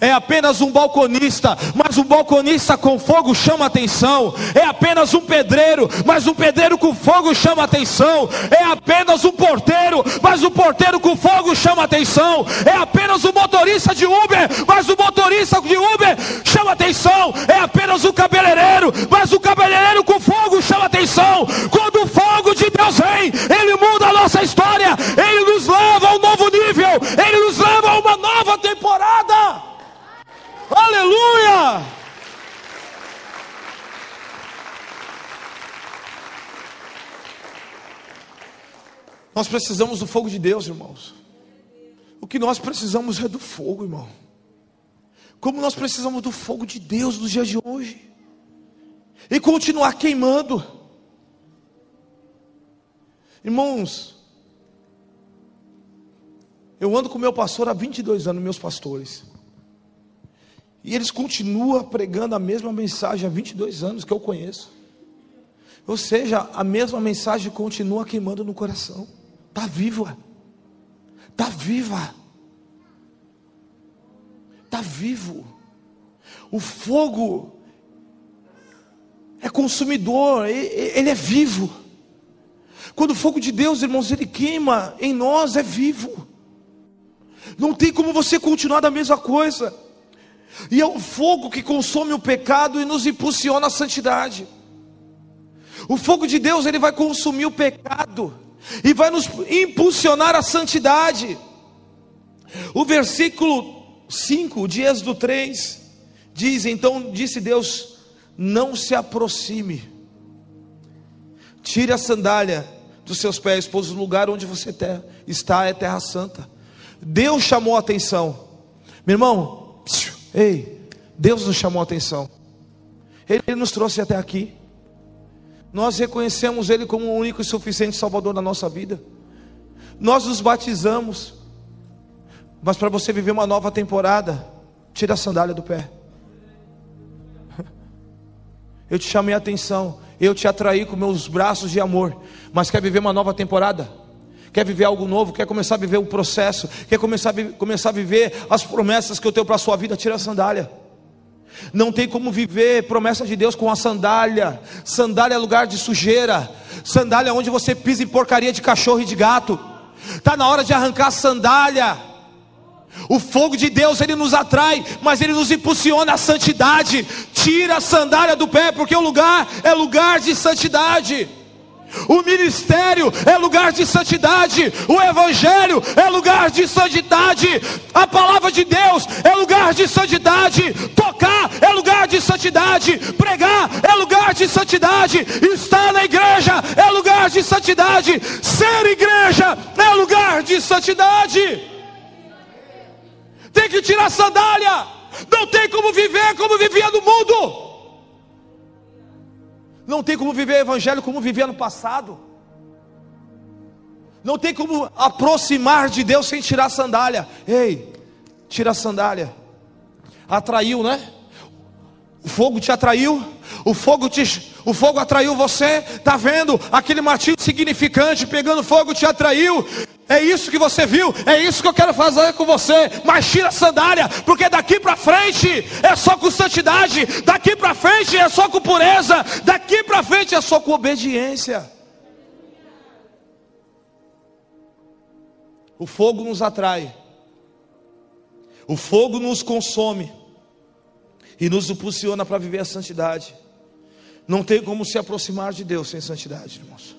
é apenas um balconista, mas um balconista com fogo chama atenção. É apenas um pedreiro, mas um pedreiro com fogo chama atenção. É apenas um porteiro, mas um porteiro com fogo chama atenção. É apenas um motorista de Uber, mas o motorista de Uber chama atenção. É apenas um cabeleireiro, mas o cabeleireiro com fogo chama atenção. Quando o fogo de Deus vem, ele muda a nossa história, ele nos leva a um novo nível, ele nos leva a uma nova temporada. Aleluia! Nós precisamos do fogo de Deus, irmãos. O que nós precisamos é do fogo, irmão. Como nós precisamos do fogo de Deus nos dias de hoje. E continuar queimando. Irmãos, eu ando com meu pastor há 22 anos, meus pastores. E eles continuam pregando a mesma mensagem há 22 anos que eu conheço. Ou seja, a mesma mensagem continua queimando no coração. Está viva. Está viva. Está vivo. O fogo é consumidor, ele é vivo. Quando o fogo de Deus, irmãos, ele queima em nós, é vivo. Não tem como você continuar da mesma coisa. E é o fogo que consome o pecado e nos impulsiona à santidade. O fogo de Deus, ele vai consumir o pecado e vai nos impulsionar à santidade. O versículo 5 de Êxodo 3 diz: Então disse Deus: Não se aproxime, tire a sandália dos seus pés, pois o lugar onde você está é terra santa. Deus chamou a atenção, meu irmão, Ei, Deus nos chamou a atenção. Ele nos trouxe até aqui. Nós reconhecemos Ele como o único e suficiente Salvador da nossa vida. Nós nos batizamos. Mas para você viver uma nova temporada, tira a sandália do pé. [laughs] Eu te chamei a atenção, eu te atraí com meus braços de amor. Mas quer viver uma nova temporada? quer viver algo novo, quer começar a viver o processo, quer começar a, começar a viver as promessas que eu tenho para a sua vida, tira a sandália. Não tem como viver promessa de Deus com a sandália. Sandália é lugar de sujeira. Sandália é onde você pisa em porcaria de cachorro e de gato. Está na hora de arrancar a sandália. O fogo de Deus ele nos atrai, mas ele nos impulsiona à santidade. Tira a sandália do pé, porque o lugar é lugar de santidade. O ministério é lugar de santidade, o evangelho é lugar de santidade, a palavra de Deus é lugar de santidade, tocar é lugar de santidade, pregar é lugar de santidade, estar na igreja é lugar de santidade, ser igreja é lugar de santidade. Tem que tirar sandália, não tem como viver como vivia no mundo. Não tem como viver o evangelho como vivia no passado. Não tem como aproximar de Deus sem tirar a sandália. Ei, tira a sandália. Atraiu, né? O fogo te atraiu, o fogo te, o fogo atraiu você, tá vendo? Aquele martinho significante pegando fogo te atraiu. É isso que você viu, é isso que eu quero fazer com você. Mas tira a sandália, porque daqui para frente é só com santidade, daqui para frente é só com pureza, daqui para frente é só com obediência. O fogo nos atrai, o fogo nos consome e nos impulsiona para viver a santidade. Não tem como se aproximar de Deus sem santidade, irmãos.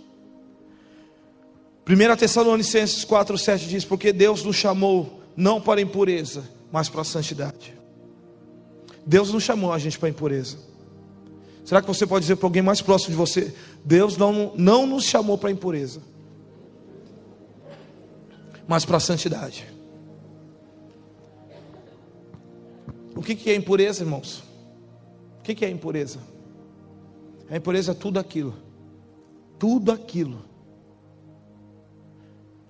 1 Tessalonicenses 4,7 diz: Porque Deus nos chamou não para impureza, mas para santidade. Deus não chamou a gente para impureza. Será que você pode dizer para alguém mais próximo de você: Deus não, não nos chamou para impureza, mas para santidade? O que, que é impureza, irmãos? O que, que é impureza? A impureza é tudo aquilo, tudo aquilo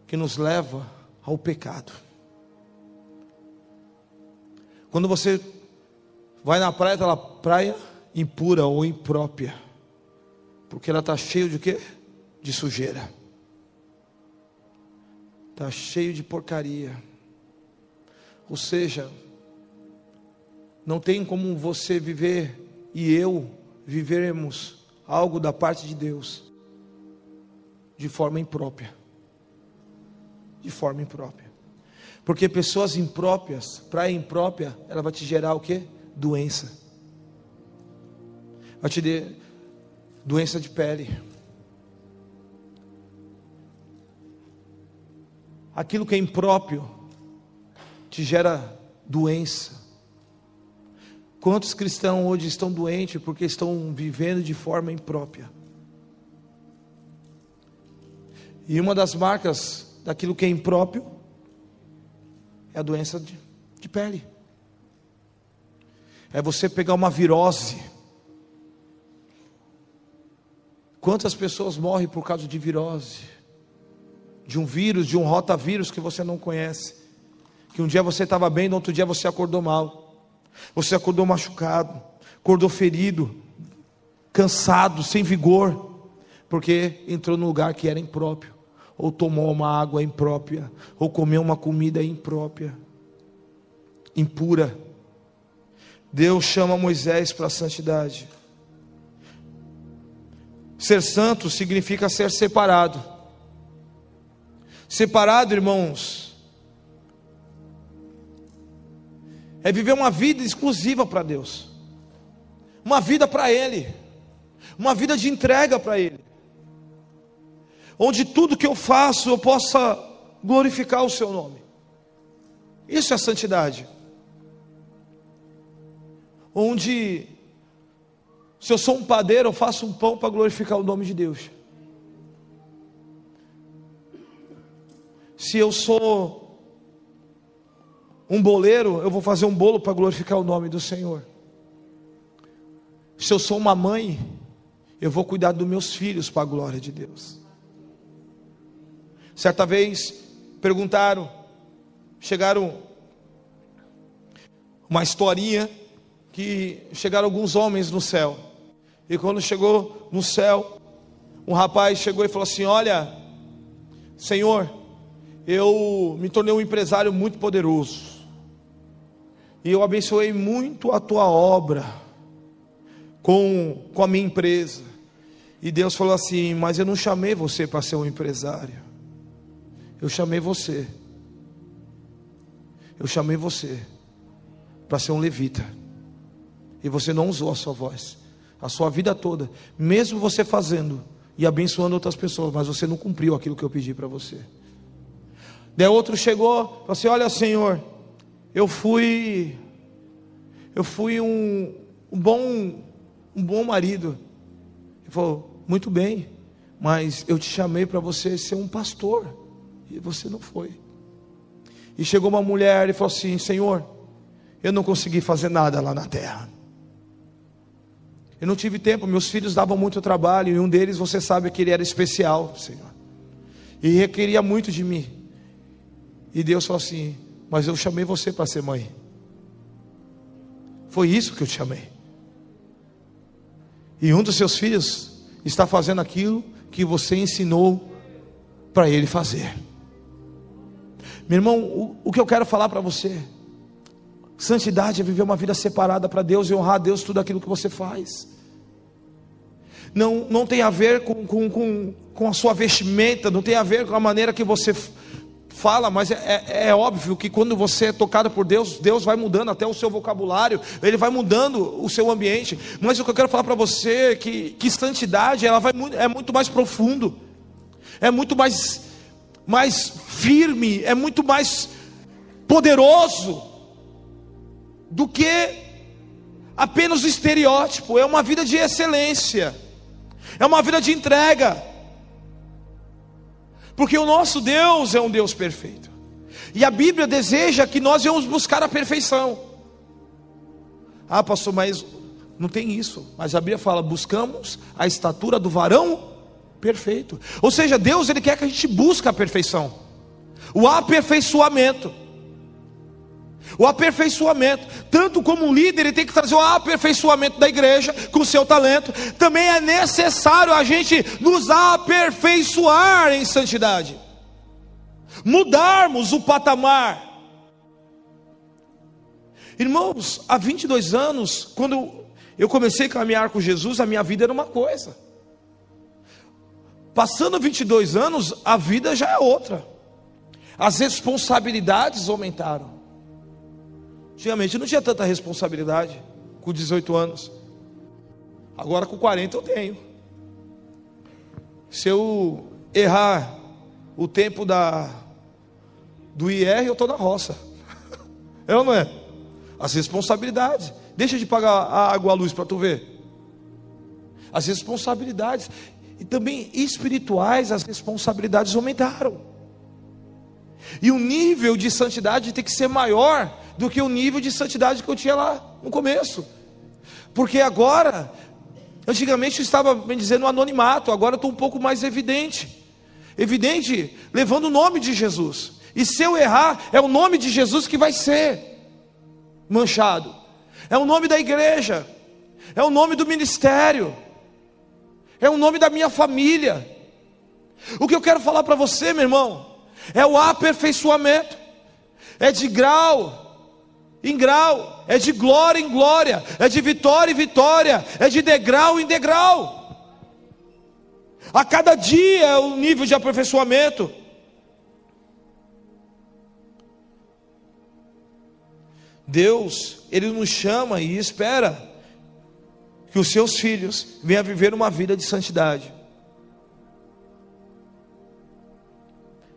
que nos leva ao pecado. Quando você vai na praia, aquela praia impura ou imprópria, porque ela está cheia de quê? De sujeira, está cheio de porcaria. Ou seja, não tem como você viver e eu vivermos algo da parte de Deus de forma imprópria. De forma imprópria. Porque pessoas impróprias, praia imprópria, ela vai te gerar o que? Doença. Vai te dar doença de pele. Aquilo que é impróprio te gera doença. Quantos cristãos hoje estão doentes porque estão vivendo de forma imprópria? E uma das marcas daquilo que é impróprio é a doença de, de pele. É você pegar uma virose. Quantas pessoas morrem por causa de virose? De um vírus, de um rotavírus que você não conhece. Que um dia você estava bem, no outro dia você acordou mal. Você acordou machucado, acordou ferido, cansado, sem vigor, porque entrou num lugar que era impróprio, ou tomou uma água imprópria, ou comeu uma comida imprópria, impura. Deus chama Moisés para a santidade. Ser santo significa ser separado. Separado, irmãos, é viver uma vida exclusiva para Deus, uma vida para Ele, uma vida de entrega para Ele, onde tudo que eu faço eu possa glorificar o Seu nome. Isso é santidade. Onde, se eu sou um padeiro, eu faço um pão para glorificar o nome de Deus. Se eu sou um boleiro, eu vou fazer um bolo para glorificar o nome do Senhor. Se eu sou uma mãe, eu vou cuidar dos meus filhos para a glória de Deus. Certa vez perguntaram, chegaram uma historinha que chegaram alguns homens no céu. E quando chegou no céu, um rapaz chegou e falou assim: Olha, Senhor, eu me tornei um empresário muito poderoso. E eu abençoei muito a tua obra com, com a minha empresa. E Deus falou assim: Mas eu não chamei você para ser um empresário. Eu chamei você. Eu chamei você para ser um levita. E você não usou a sua voz. A sua vida toda, mesmo você fazendo e abençoando outras pessoas, mas você não cumpriu aquilo que eu pedi para você. Daí outro chegou, falou assim: Olha, Senhor, eu fui eu fui um, um bom um bom marido. Ele falou: "Muito bem, mas eu te chamei para você ser um pastor e você não foi". E chegou uma mulher e falou assim: "Senhor, eu não consegui fazer nada lá na terra. Eu não tive tempo, meus filhos davam muito trabalho e um deles, você sabe que ele era especial, Senhor. E requeria muito de mim. E Deus falou assim: mas eu chamei você para ser mãe. Foi isso que eu te chamei. E um dos seus filhos está fazendo aquilo que você ensinou para ele fazer. Meu irmão, o, o que eu quero falar para você, santidade é viver uma vida separada para Deus e honrar a Deus tudo aquilo que você faz. Não, não tem a ver com, com, com, com a sua vestimenta, não tem a ver com a maneira que você fala, mas é, é, é, óbvio que quando você é tocado por Deus, Deus vai mudando até o seu vocabulário, Ele vai mudando o seu ambiente. Mas o que eu quero falar para você é que, que santidade ela vai, é muito mais profundo, é muito mais, mais firme, é muito mais poderoso do que apenas o estereótipo, é uma vida de excelência, é uma vida de entrega. Porque o nosso Deus é um Deus perfeito. E a Bíblia deseja que nós venhamos buscar a perfeição. Ah, pastor, mas Não tem isso. Mas a Bíblia fala: buscamos a estatura do varão perfeito. Ou seja, Deus ele quer que a gente busque a perfeição, o aperfeiçoamento. O aperfeiçoamento, tanto como um líder, ele tem que trazer o aperfeiçoamento da igreja com o seu talento, também é necessário a gente nos aperfeiçoar em santidade, mudarmos o patamar. Irmãos, há 22 anos, quando eu comecei a caminhar com Jesus, a minha vida era uma coisa. Passando 22 anos, a vida já é outra. As responsabilidades aumentaram. Antigamente não tinha tanta responsabilidade com 18 anos. Agora com 40 eu tenho. Se eu errar o tempo da do IR, eu estou na roça. [laughs] É ou não é? As responsabilidades. Deixa de pagar a água, a luz para tu ver. As responsabilidades. E também espirituais, as responsabilidades aumentaram. E o nível de santidade tem que ser maior do que o nível de santidade que eu tinha lá no começo. Porque agora, antigamente eu estava me dizendo anonimato, agora eu estou um pouco mais evidente. Evidente, levando o nome de Jesus. E se eu errar, é o nome de Jesus que vai ser manchado é o nome da igreja, é o nome do ministério, é o nome da minha família. O que eu quero falar para você, meu irmão, é o aperfeiçoamento, é de grau em grau, é de glória em glória, é de vitória em vitória, é de degrau em degrau. A cada dia é o nível de aperfeiçoamento. Deus, Ele nos chama e espera que os seus filhos venham viver uma vida de santidade.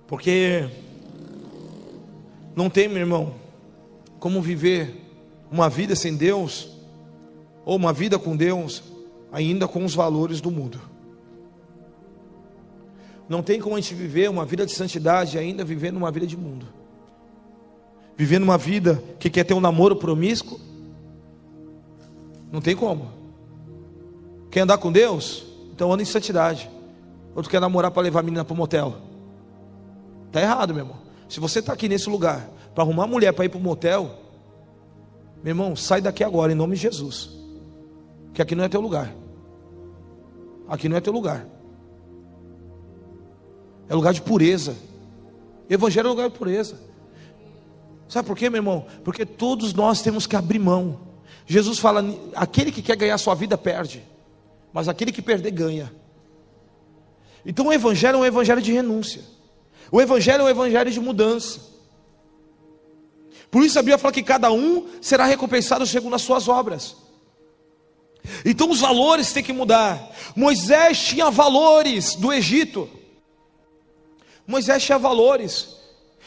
Porque não tem, meu irmão, como viver uma vida sem Deus, ou uma vida com Deus, ainda com os valores do mundo. Não tem como a gente viver uma vida de santidade ainda vivendo uma vida de mundo vivendo uma vida que quer ter um namoro promíscuo, não tem como. Quer andar com Deus? Então anda em santidade. Outro quer namorar para levar a menina para o motel. Está errado, meu irmão. Se você está aqui nesse lugar para arrumar uma mulher para ir para o motel, meu irmão, sai daqui agora em nome de Jesus. Que aqui não é teu lugar. Aqui não é teu lugar. É lugar de pureza. Evangelho é lugar de pureza. Sabe por quê, meu irmão? Porque todos nós temos que abrir mão. Jesus fala: aquele que quer ganhar sua vida perde, mas aquele que perder ganha. Então o Evangelho é um Evangelho de renúncia, o Evangelho é um Evangelho de mudança. Por isso a Bíblia fala que cada um será recompensado segundo as suas obras. Então os valores têm que mudar. Moisés tinha valores do Egito. Moisés tinha valores.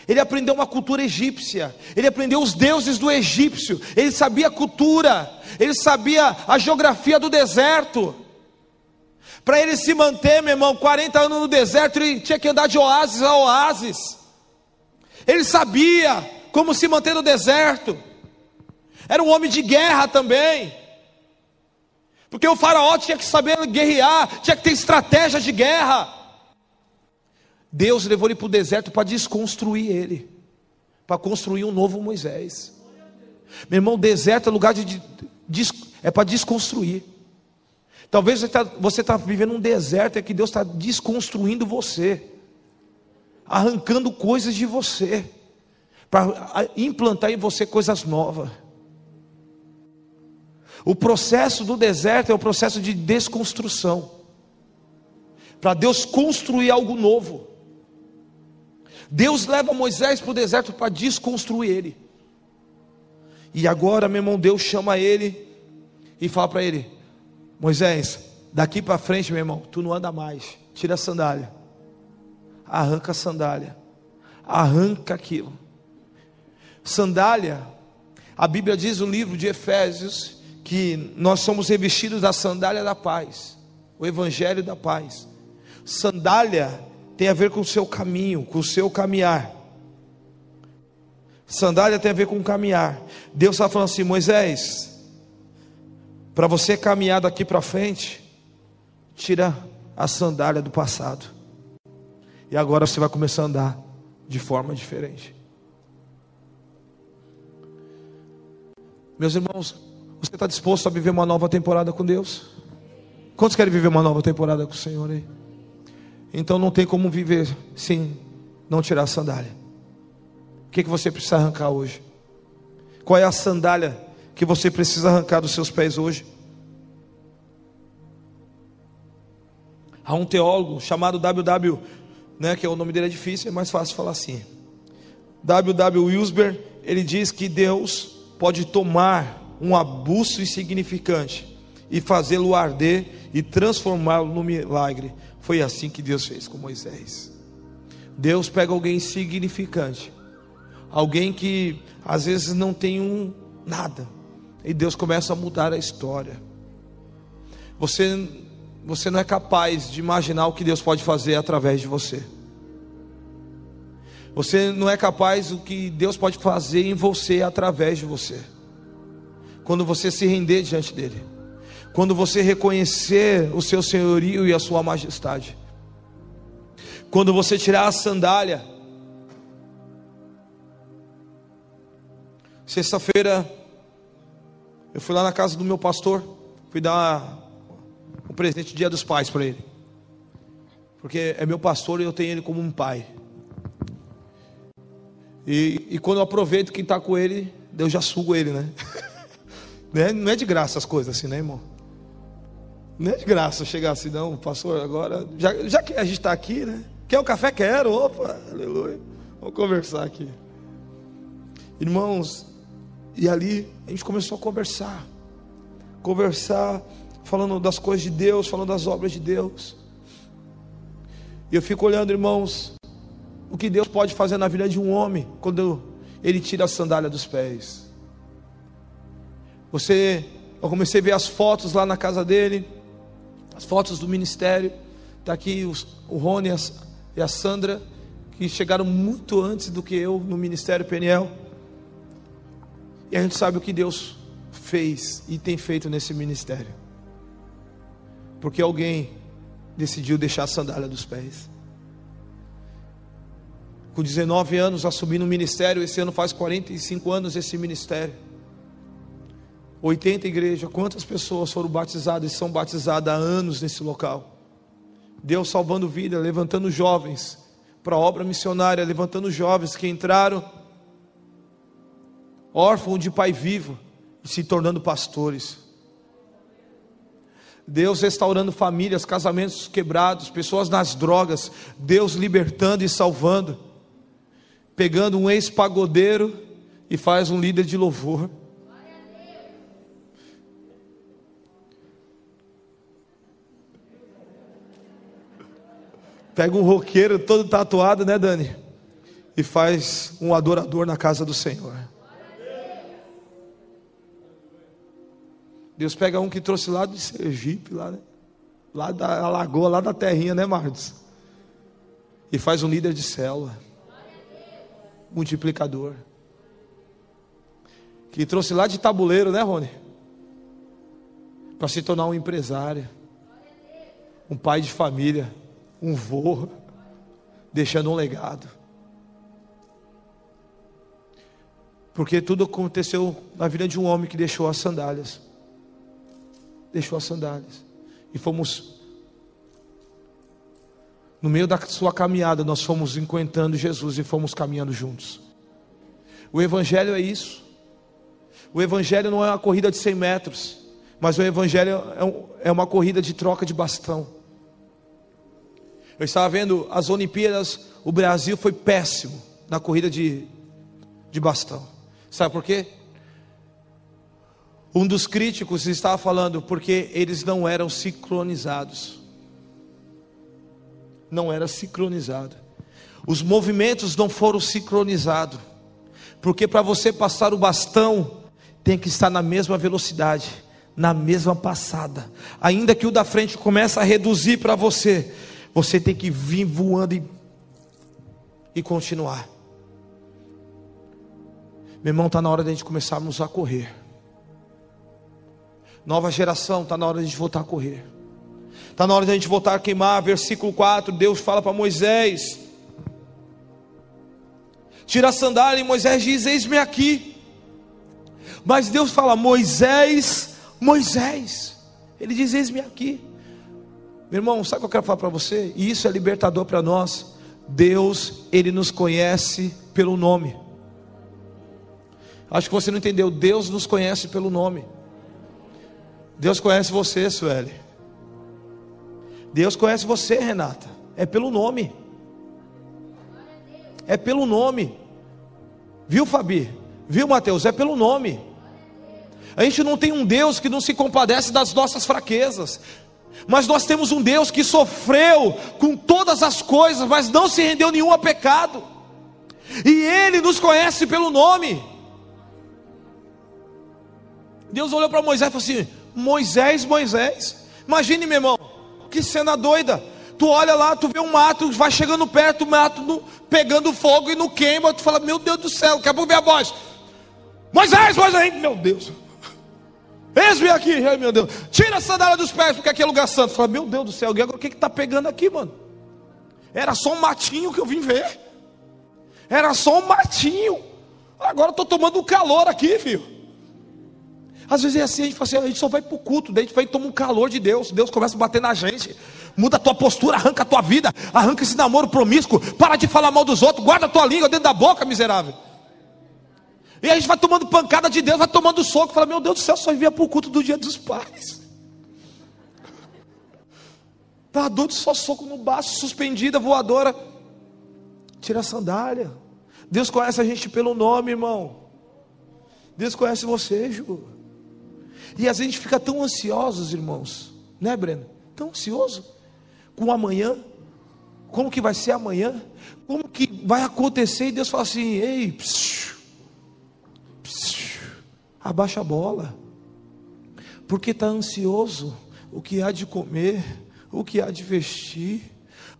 Ele aprendeu uma cultura egípcia, ele aprendeu os deuses do egípcio, ele sabia a cultura, ele sabia a geografia do deserto. Para ele se manter, meu irmão, 40 anos no deserto, ele tinha que andar de oásis a oásis. Ele sabia como se manter no deserto. Era um homem de guerra também. Porque o faraó tinha que saber guerrear, tinha que ter estratégias de guerra. Deus levou ele para o deserto para desconstruir ele, para construir um novo Moisés. Meu irmão, deserto é lugar de, de é para desconstruir. Talvez você está tá vivendo um deserto, é que Deus está desconstruindo você, arrancando coisas de você, para implantar em você coisas novas. O processo do deserto é o processo de desconstrução, para Deus construir algo novo. Deus leva Moisés para o deserto para desconstruir ele. E agora, meu irmão, Deus chama ele e fala para ele: Moisés, daqui para frente, meu irmão, tu não anda mais. Tira a sandália, arranca a sandália, arranca aquilo. Sandália, a Bíblia diz no livro de Efésios que nós somos revestidos da sandália da paz, o Evangelho da paz. Sandália tem a ver com o seu caminho, com o seu caminhar. Sandália tem a ver com caminhar. Deus está falando assim: Moisés, Para você caminhar daqui para frente, tira a sandália do passado. E agora você vai começar a andar de forma diferente. Meus irmãos, você está disposto a viver uma nova temporada com Deus? Quantos querem viver uma nova temporada com o Senhor aí? Então não tem como viver sem não tirar a sandália. O que, que você precisa arrancar hoje? Qual é a sandália que você precisa arrancar dos seus pés hoje? Há um teólogo chamado W.W., né, que é o nome dele é difícil, é mais fácil falar assim. W.W. Wilsberg, ele diz que Deus pode tomar um abuso insignificante e fazê-lo arder e transformá-lo no milagre. Foi assim que Deus fez com Moisés. Deus pega alguém insignificante, alguém que às vezes não tem um nada, e Deus começa a mudar a história. Você você não é capaz de imaginar o que Deus pode fazer através de você. Você não é capaz do que Deus pode fazer em você através de você. Quando você se render diante dele. Quando você reconhecer o seu senhorio e a sua majestade. Quando você tirar a sandália. Sexta-feira eu fui lá na casa do meu pastor, fui dar um presente de Dia dos Pais para ele. Porque é meu pastor e eu tenho ele como um pai. E, e quando eu aproveito quem está com ele, Deus já sugo ele, né? [laughs] né? Não é de graça as coisas assim, né, irmão? Não é de graça chegar assim, não, pastor, agora, já, já que a gente está aqui, né? Quer o café? Quero, opa, aleluia. Vamos conversar aqui. Irmãos, e ali a gente começou a conversar. Conversar, falando das coisas de Deus, falando das obras de Deus. E eu fico olhando, irmãos, o que Deus pode fazer na vida de um homem quando ele tira a sandália dos pés. Você, eu comecei a ver as fotos lá na casa dele, as fotos do ministério. Está aqui os, o Rony e a Sandra, que chegaram muito antes do que eu no ministério Peniel. E a gente sabe o que Deus fez e tem feito nesse ministério. Porque alguém decidiu deixar a sandália dos pés com 19 anos assumindo o ministério, esse ano faz 45 anos esse ministério. 80 igrejas, quantas pessoas foram batizadas e são batizadas há anos nesse local? Deus salvando vida, levantando jovens para a obra missionária, levantando jovens que entraram órfãos de pai vivo e se tornando pastores. Deus restaurando famílias, casamentos quebrados, pessoas nas drogas, Deus libertando e salvando pegando um ex-pagodeiro e faz um líder de louvor. Pega um roqueiro todo tatuado, né, Dani? E faz um adorador na casa do Senhor. Deus pega um que trouxe lá de Sergipe, lá, né? lá da lagoa, lá da terrinha, né, Marcos? E faz um líder de célula multiplicador. Que trouxe lá de tabuleiro, né, Rony? Para se tornar um empresário, um pai de família, um vô, deixando um legado. Porque tudo aconteceu na vida de um homem que deixou as sandálias. Deixou as sandálias. E fomos no meio da sua caminhada, nós fomos encontrando Jesus e fomos caminhando juntos. O Evangelho é isso. O Evangelho não é uma corrida de 100 metros, mas o Evangelho é, um, é uma corrida de troca de bastão. Eu estava vendo as Olimpíadas, o Brasil foi péssimo na corrida de, de bastão. Sabe por quê? Um dos críticos estava falando porque eles não eram sincronizados não era sincronizado. Os movimentos não foram sincronizados. Porque para você passar o bastão, tem que estar na mesma velocidade, na mesma passada. Ainda que o da frente comece a reduzir para você, você tem que vir voando e, e continuar. Meu irmão, está na hora de a gente começarmos a correr. Nova geração, está na hora de a gente voltar a correr. Está na hora de a gente voltar a queimar. Versículo 4, Deus fala para Moisés. Tira a sandália e Moisés diz: Eis-me aqui. Mas Deus fala: Moisés, Moisés. Ele diz: Eis-me aqui. Meu irmão, sabe o que eu quero falar para você? E isso é libertador para nós. Deus, Ele nos conhece pelo nome. Acho que você não entendeu. Deus nos conhece pelo nome. Deus conhece você, Sueli. Deus conhece você, Renata. É pelo nome. É pelo nome. Viu, Fabi? Viu, Mateus? É pelo nome. A gente não tem um Deus que não se compadece das nossas fraquezas. Mas nós temos um Deus que sofreu com todas as coisas, mas não se rendeu nenhum a pecado. E Ele nos conhece pelo nome. Deus olhou para Moisés e falou assim: Moisés, Moisés. Imagine, meu irmão, que cena doida. Tu olha lá, tu vê um mato, vai chegando perto, o mato no, pegando fogo e não queima. Tu fala, meu Deus do céu, daqui a pouco a voz: Moisés, Moisés, meu Deus. Eis-me aqui, ai meu Deus. Tira a sandália dos pés, porque aqui é lugar santo. Fala, meu Deus do céu, agora o que está pegando aqui, mano? Era só um matinho que eu vim ver. Era só um matinho. Agora estou tomando calor aqui, filho. Às vezes é assim, a gente assim, a gente só vai para o culto, daí a gente vai tomar um calor de Deus, Deus começa a bater na gente, muda a tua postura, arranca a tua vida, arranca esse namoro promíscuo, para de falar mal dos outros, guarda a tua língua dentro da boca, miserável. E a gente vai tomando pancada de Deus, vai tomando soco, fala, meu Deus do céu, só envia para o culto do dia dos pais. Está doido, só soco no baço, suspendida, voadora. Tira a sandália. Deus conhece a gente pelo nome, irmão. Deus conhece você, Ju. E às vezes a gente fica tão ansiosos, irmãos, né, Breno? Tão ansioso com amanhã. Como que vai ser amanhã? Como que vai acontecer? E Deus fala assim: ei, psiu, psiu, abaixa a bola, porque está ansioso. O que há de comer, o que há de vestir,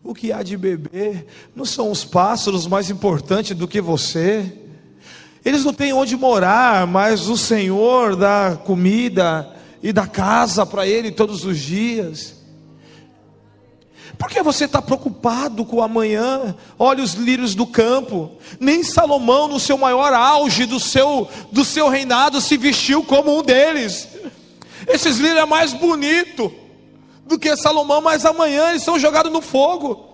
o que há de beber, não são os pássaros mais importantes do que você. Eles não têm onde morar, mas o Senhor dá comida e dá casa para ele todos os dias. Por que você está preocupado com o amanhã? Olha os lírios do campo. Nem Salomão, no seu maior auge do seu, do seu reinado, se vestiu como um deles. Esses lírios é mais bonito do que Salomão, mas amanhã eles são jogados no fogo.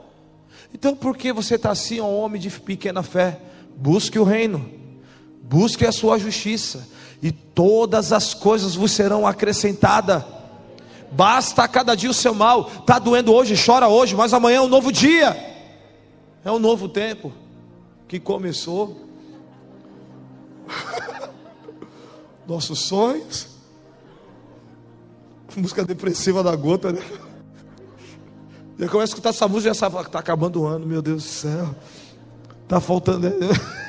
Então, por que você está assim, ó homem de pequena fé? Busque o reino busque a sua justiça, e todas as coisas vos serão acrescentadas. Basta a cada dia o seu mal. Está doendo hoje, chora hoje, mas amanhã é um novo dia. É um novo tempo que começou. [laughs] Nossos sonhos. Música depressiva da gota, né? Eu começo a escutar essa música e já sabe, está acabando o ano, meu Deus do céu. Está faltando. [laughs]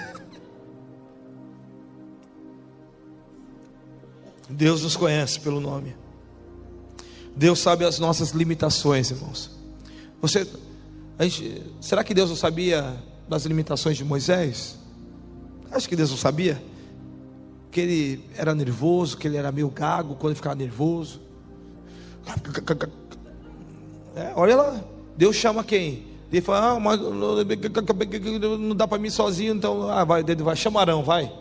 Deus nos conhece pelo nome. Deus sabe as nossas limitações, irmãos. Você, gente, será que Deus não sabia das limitações de Moisés? Acho que Deus não sabia. Que ele era nervoso, que ele era meio gago quando ele ficava nervoso. É, olha lá, Deus chama quem? Ele fala, ah, mas não dá para mim sozinho, então, ah, vai, vai, chama Arão, vai.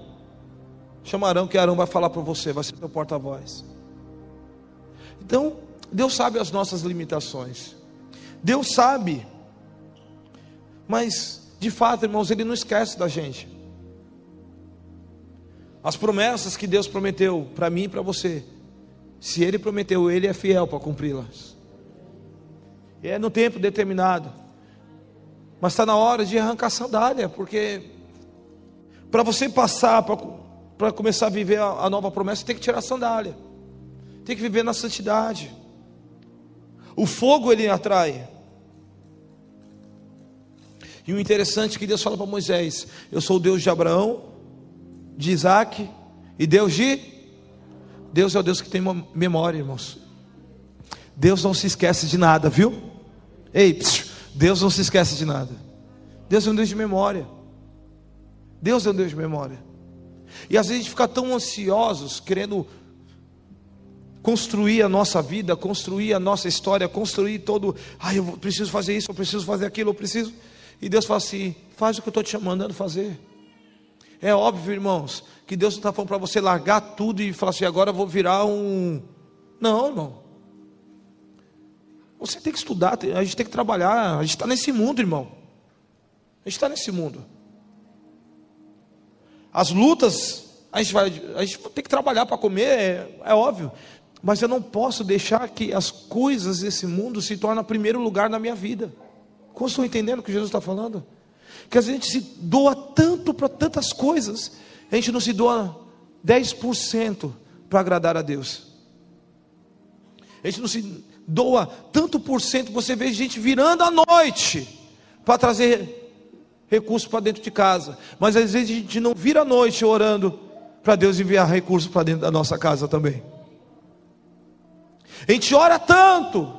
Chama Arão que Arão vai falar para você, vai ser teu porta-voz. Então, Deus sabe as nossas limitações. Deus sabe. Mas, de fato, irmãos, Ele não esquece da gente. As promessas que Deus prometeu para mim e para você, se Ele prometeu, Ele é fiel para cumpri-las. É no tempo determinado. Mas está na hora de arrancar sandália, porque para você passar, para para começar a viver a, a nova promessa, tem que tirar a sandália, tem que viver na santidade. O fogo ele atrai. E o interessante é que Deus fala para Moisés: Eu sou o Deus de Abraão, de Isaac e Deus de. Deus é o Deus que tem memória, irmãos. Deus não se esquece de nada, viu? Ei, psiu, Deus não se esquece de nada. Deus é um Deus de memória. Deus é um Deus de memória. E às vezes a gente fica tão ansiosos, querendo construir a nossa vida, construir a nossa história, construir todo, ah, eu preciso fazer isso, eu preciso fazer aquilo, eu preciso. E Deus fala assim: faz o que eu estou te mandando fazer. É óbvio, irmãos, que Deus não está falando para você largar tudo e falar assim, agora eu vou virar um. Não, irmão. Você tem que estudar, a gente tem que trabalhar, a gente está nesse mundo, irmão. A gente está nesse mundo. As lutas, a gente, vai, a gente tem que trabalhar para comer, é, é óbvio. Mas eu não posso deixar que as coisas desse mundo se tornem primeiro lugar na minha vida. Como estão entendendo o que Jesus está falando? Que a gente se doa tanto para tantas coisas, a gente não se doa 10% para agradar a Deus. A gente não se doa tanto por cento, você vê gente virando à noite para trazer recursos para dentro de casa, mas às vezes a gente não vira à noite orando para Deus enviar recursos para dentro da nossa casa também. A gente ora tanto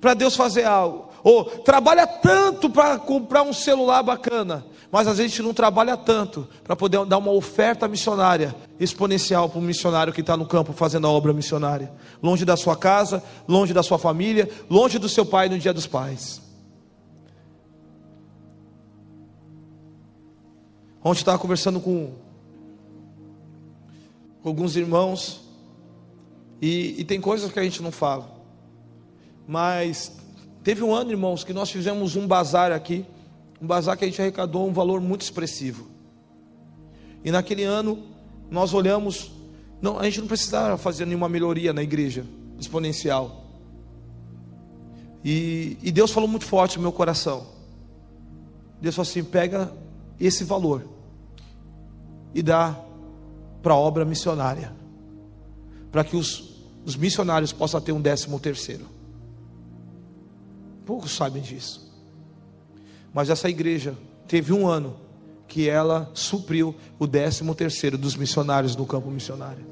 para Deus fazer algo, ou trabalha tanto para comprar um celular bacana, mas às vezes a gente não trabalha tanto para poder dar uma oferta missionária exponencial para um missionário que está no campo fazendo a obra missionária, longe da sua casa, longe da sua família, longe do seu pai no dia dos pais. Ontem estava conversando com, com alguns irmãos, e, e tem coisas que a gente não fala, mas teve um ano, irmãos, que nós fizemos um bazar aqui um bazar que a gente arrecadou um valor muito expressivo. E naquele ano nós olhamos, não, a gente não precisava fazer nenhuma melhoria na igreja exponencial. E, e Deus falou muito forte no meu coração. Deus falou assim: pega esse valor e dá para a obra missionária, para que os, os missionários possam ter um décimo terceiro. Poucos sabem disso. Mas essa igreja teve um ano que ela supriu o décimo terceiro dos missionários no campo missionário.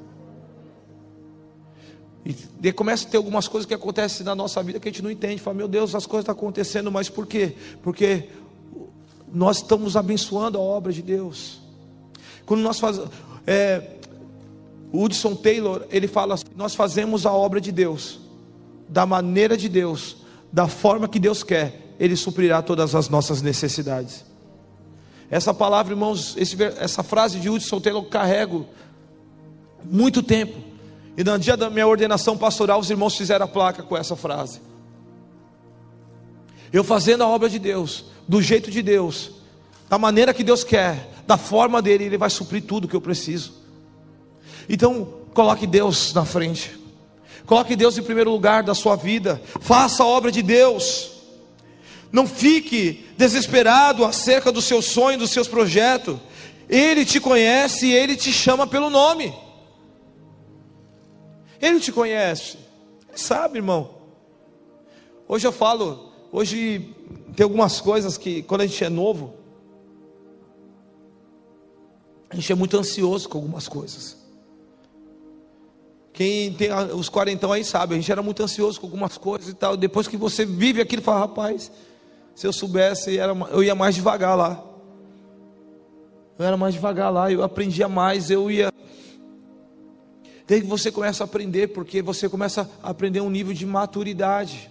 E começa a ter algumas coisas que acontecem na nossa vida que a gente não entende. Fala, meu Deus, as coisas estão acontecendo, mas por quê? Porque nós estamos abençoando a obra de Deus. Quando nós fazemos. É, Hudson Taylor, ele fala assim: nós fazemos a obra de Deus, da maneira de Deus, da forma que Deus quer, ele suprirá todas as nossas necessidades. Essa palavra, irmãos, esse, essa frase de Hudson Taylor eu carrego muito tempo. E no dia da minha ordenação pastoral, os irmãos fizeram a placa com essa frase. Eu fazendo a obra de Deus, do jeito de Deus, da maneira que Deus quer, da forma dele, Ele vai suprir tudo que eu preciso. Então, coloque Deus na frente, coloque Deus em primeiro lugar da sua vida, faça a obra de Deus. Não fique desesperado acerca do seu sonho, dos seus projetos. Ele te conhece e ele te chama pelo nome. Ele te conhece. Ele sabe, irmão. Hoje eu falo, hoje tem algumas coisas que quando a gente é novo, a gente é muito ansioso com algumas coisas. Quem tem os quarentão aí sabe, a gente era muito ansioso com algumas coisas e tal. Depois que você vive aquilo, fala, rapaz, se eu soubesse, eu ia mais devagar lá. Eu era mais devagar lá, eu aprendia mais, eu ia. Desde que você começa a aprender, porque você começa a aprender um nível de maturidade.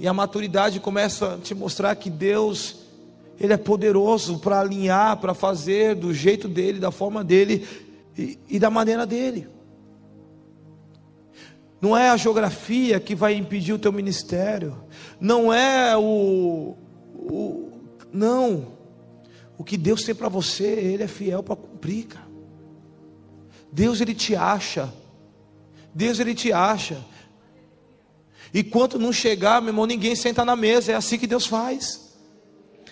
E a maturidade começa a te mostrar que Deus, Ele é poderoso para alinhar, para fazer do jeito dele, da forma dele e, e da maneira dele. Não é a geografia que vai impedir o teu ministério, não é o, o, não. O que Deus tem para você, Ele é fiel para cumprir, cara. Deus, Ele te acha. Deus, Ele te acha. E quanto não chegar, meu irmão, ninguém senta na mesa. É assim que Deus faz.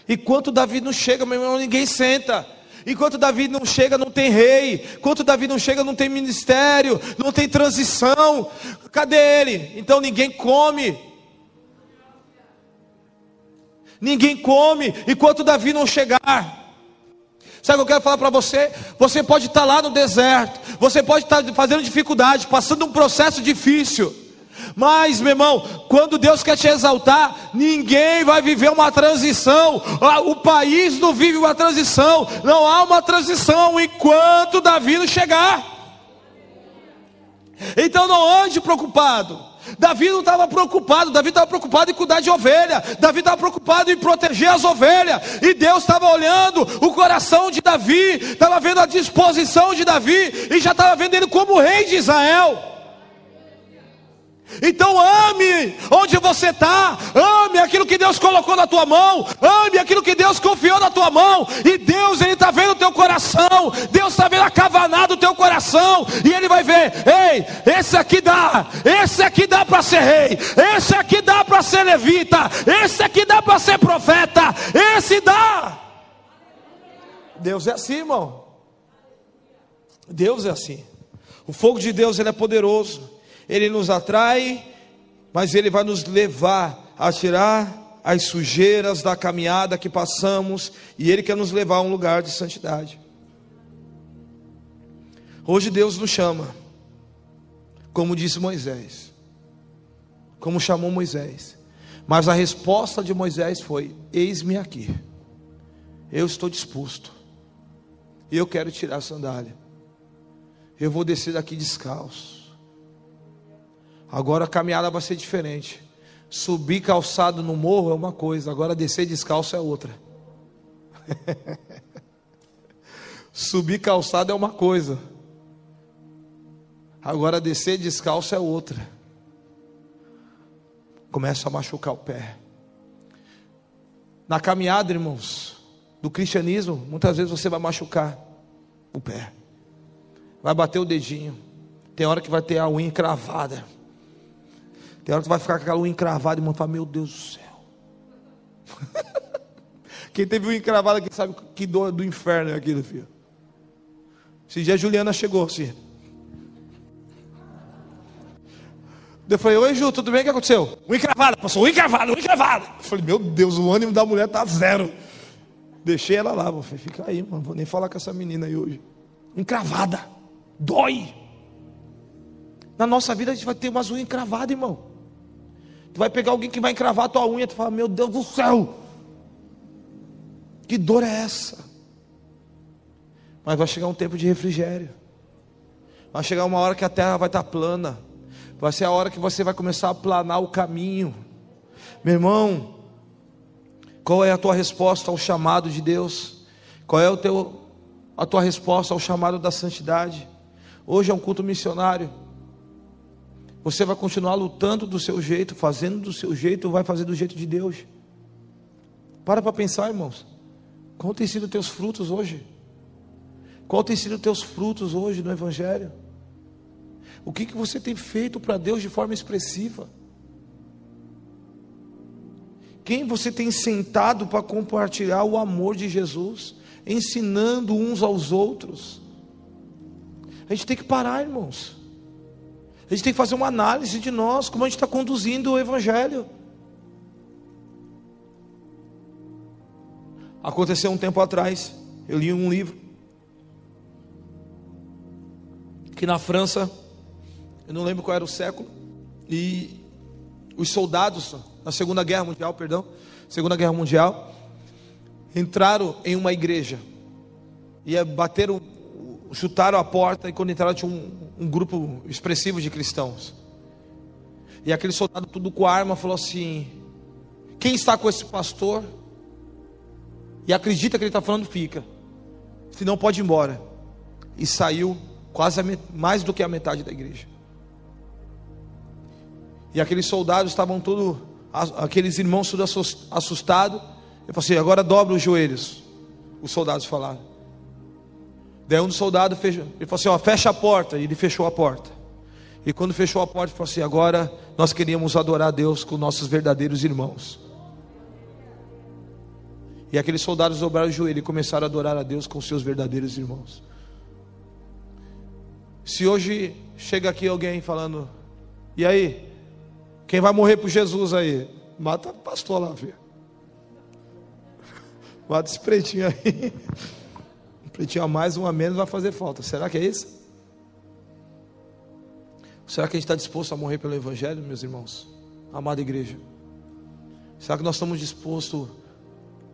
E quanto Davi não chega, meu irmão, ninguém senta. Enquanto Davi não chega, não tem rei. Enquanto Davi não chega, não tem ministério, não tem transição. Cadê ele? Então ninguém come. Ninguém come enquanto Davi não chegar. Sabe o que eu quero falar para você? Você pode estar lá no deserto, você pode estar fazendo dificuldade, passando um processo difícil. Mas, meu irmão, quando Deus quer te exaltar, ninguém vai viver uma transição. Ah, o país não vive uma transição. Não há uma transição enquanto Davi não chegar. Então não ande preocupado. Davi não estava preocupado, Davi estava preocupado em cuidar de ovelha, Davi estava preocupado em proteger as ovelhas, e Deus estava olhando o coração de Davi, estava vendo a disposição de Davi, e já estava vendo ele como rei de Israel. Então ame onde você está, ame aquilo que Deus colocou na tua mão, ame aquilo que Deus confiou na tua mão, e Deus Ele está vendo o teu coração, Deus está vendo a cavanada do teu coração, e Ele vai ver: ei, esse aqui dá, esse aqui dá para ser rei, esse aqui dá para ser levita, esse aqui dá para ser profeta, esse dá. Deus é assim, irmão. Deus é assim. O fogo de Deus ele é poderoso ele nos atrai, mas ele vai nos levar a tirar as sujeiras da caminhada que passamos, e ele quer nos levar a um lugar de santidade. Hoje Deus nos chama, como disse Moisés, como chamou Moisés, mas a resposta de Moisés foi: Eis-me aqui, eu estou disposto, eu quero tirar a sandália, eu vou descer daqui descalço. Agora a caminhada vai ser diferente. Subir calçado no morro é uma coisa, agora descer descalço é outra. [laughs] Subir calçado é uma coisa, agora descer descalço é outra. Começa a machucar o pé. Na caminhada, irmãos, do cristianismo, muitas vezes você vai machucar o pé, vai bater o dedinho, tem hora que vai ter a unha encravada. Tem hora que tu vai ficar com aquela unha encravada e vão falar, meu Deus do céu. [laughs] Quem teve unha encravada aqui sabe que dor do inferno é aquilo, filho. Esse dia a Juliana chegou assim. Eu falei, oi Ju, tudo bem? O que aconteceu? Unha encravada, passou unha encravada, unha encravada. Eu falei, meu Deus, o ânimo da mulher tá zero. Deixei ela lá, eu falei, fica aí, mano, vou nem falar com essa menina aí hoje. Encravada, dói. Na nossa vida a gente vai ter umas unhas encravadas, irmão. Tu vai pegar alguém que vai encravar a tua unha, tu fala, meu Deus do céu, que dor é essa? Mas vai chegar um tempo de refrigério. Vai chegar uma hora que a terra vai estar plana. Vai ser a hora que você vai começar a planar o caminho. Meu irmão, qual é a tua resposta ao chamado de Deus? Qual é o teu, a tua resposta ao chamado da santidade? Hoje é um culto missionário. Você vai continuar lutando do seu jeito, fazendo do seu jeito, vai fazer do jeito de Deus? Para para pensar, irmãos. Qual tem sido teus frutos hoje? Qual tem sido teus frutos hoje no Evangelho? O que, que você tem feito para Deus de forma expressiva? Quem você tem sentado para compartilhar o amor de Jesus, ensinando uns aos outros? A gente tem que parar, irmãos. A gente tem que fazer uma análise de nós, como a gente está conduzindo o Evangelho. Aconteceu um tempo atrás, eu li um livro, que na França, eu não lembro qual era o século, e os soldados, na Segunda Guerra Mundial, perdão, Segunda Guerra Mundial, entraram em uma igreja, e bateram chutaram a porta e quando entraram tinha um, um grupo expressivo de cristãos. E aquele soldado tudo com arma falou assim: Quem está com esse pastor? E acredita que ele está falando, fica. Se não pode ir embora. E saiu quase mais do que a metade da igreja. E aqueles soldados estavam todos, aqueles irmãos todos assustados. Eu falei assim: agora dobra os joelhos. Os soldados falaram. Daí um dos soldados fechou, ele falou assim: ó, fecha a porta. E ele fechou a porta. E quando fechou a porta, ele falou assim: agora nós queríamos adorar a Deus com nossos verdadeiros irmãos. E aqueles soldados dobraram o joelho e começaram a adorar a Deus com seus verdadeiros irmãos. Se hoje chega aqui alguém falando, e aí? Quem vai morrer por Jesus aí? Mata o pastor lá, filho. [laughs] Mata esse pretinho aí. Pretinho a mais, um a menos vai fazer falta. Será que é isso? Será que a gente está disposto a morrer pelo Evangelho, meus irmãos? Amada igreja. Será que nós estamos dispostos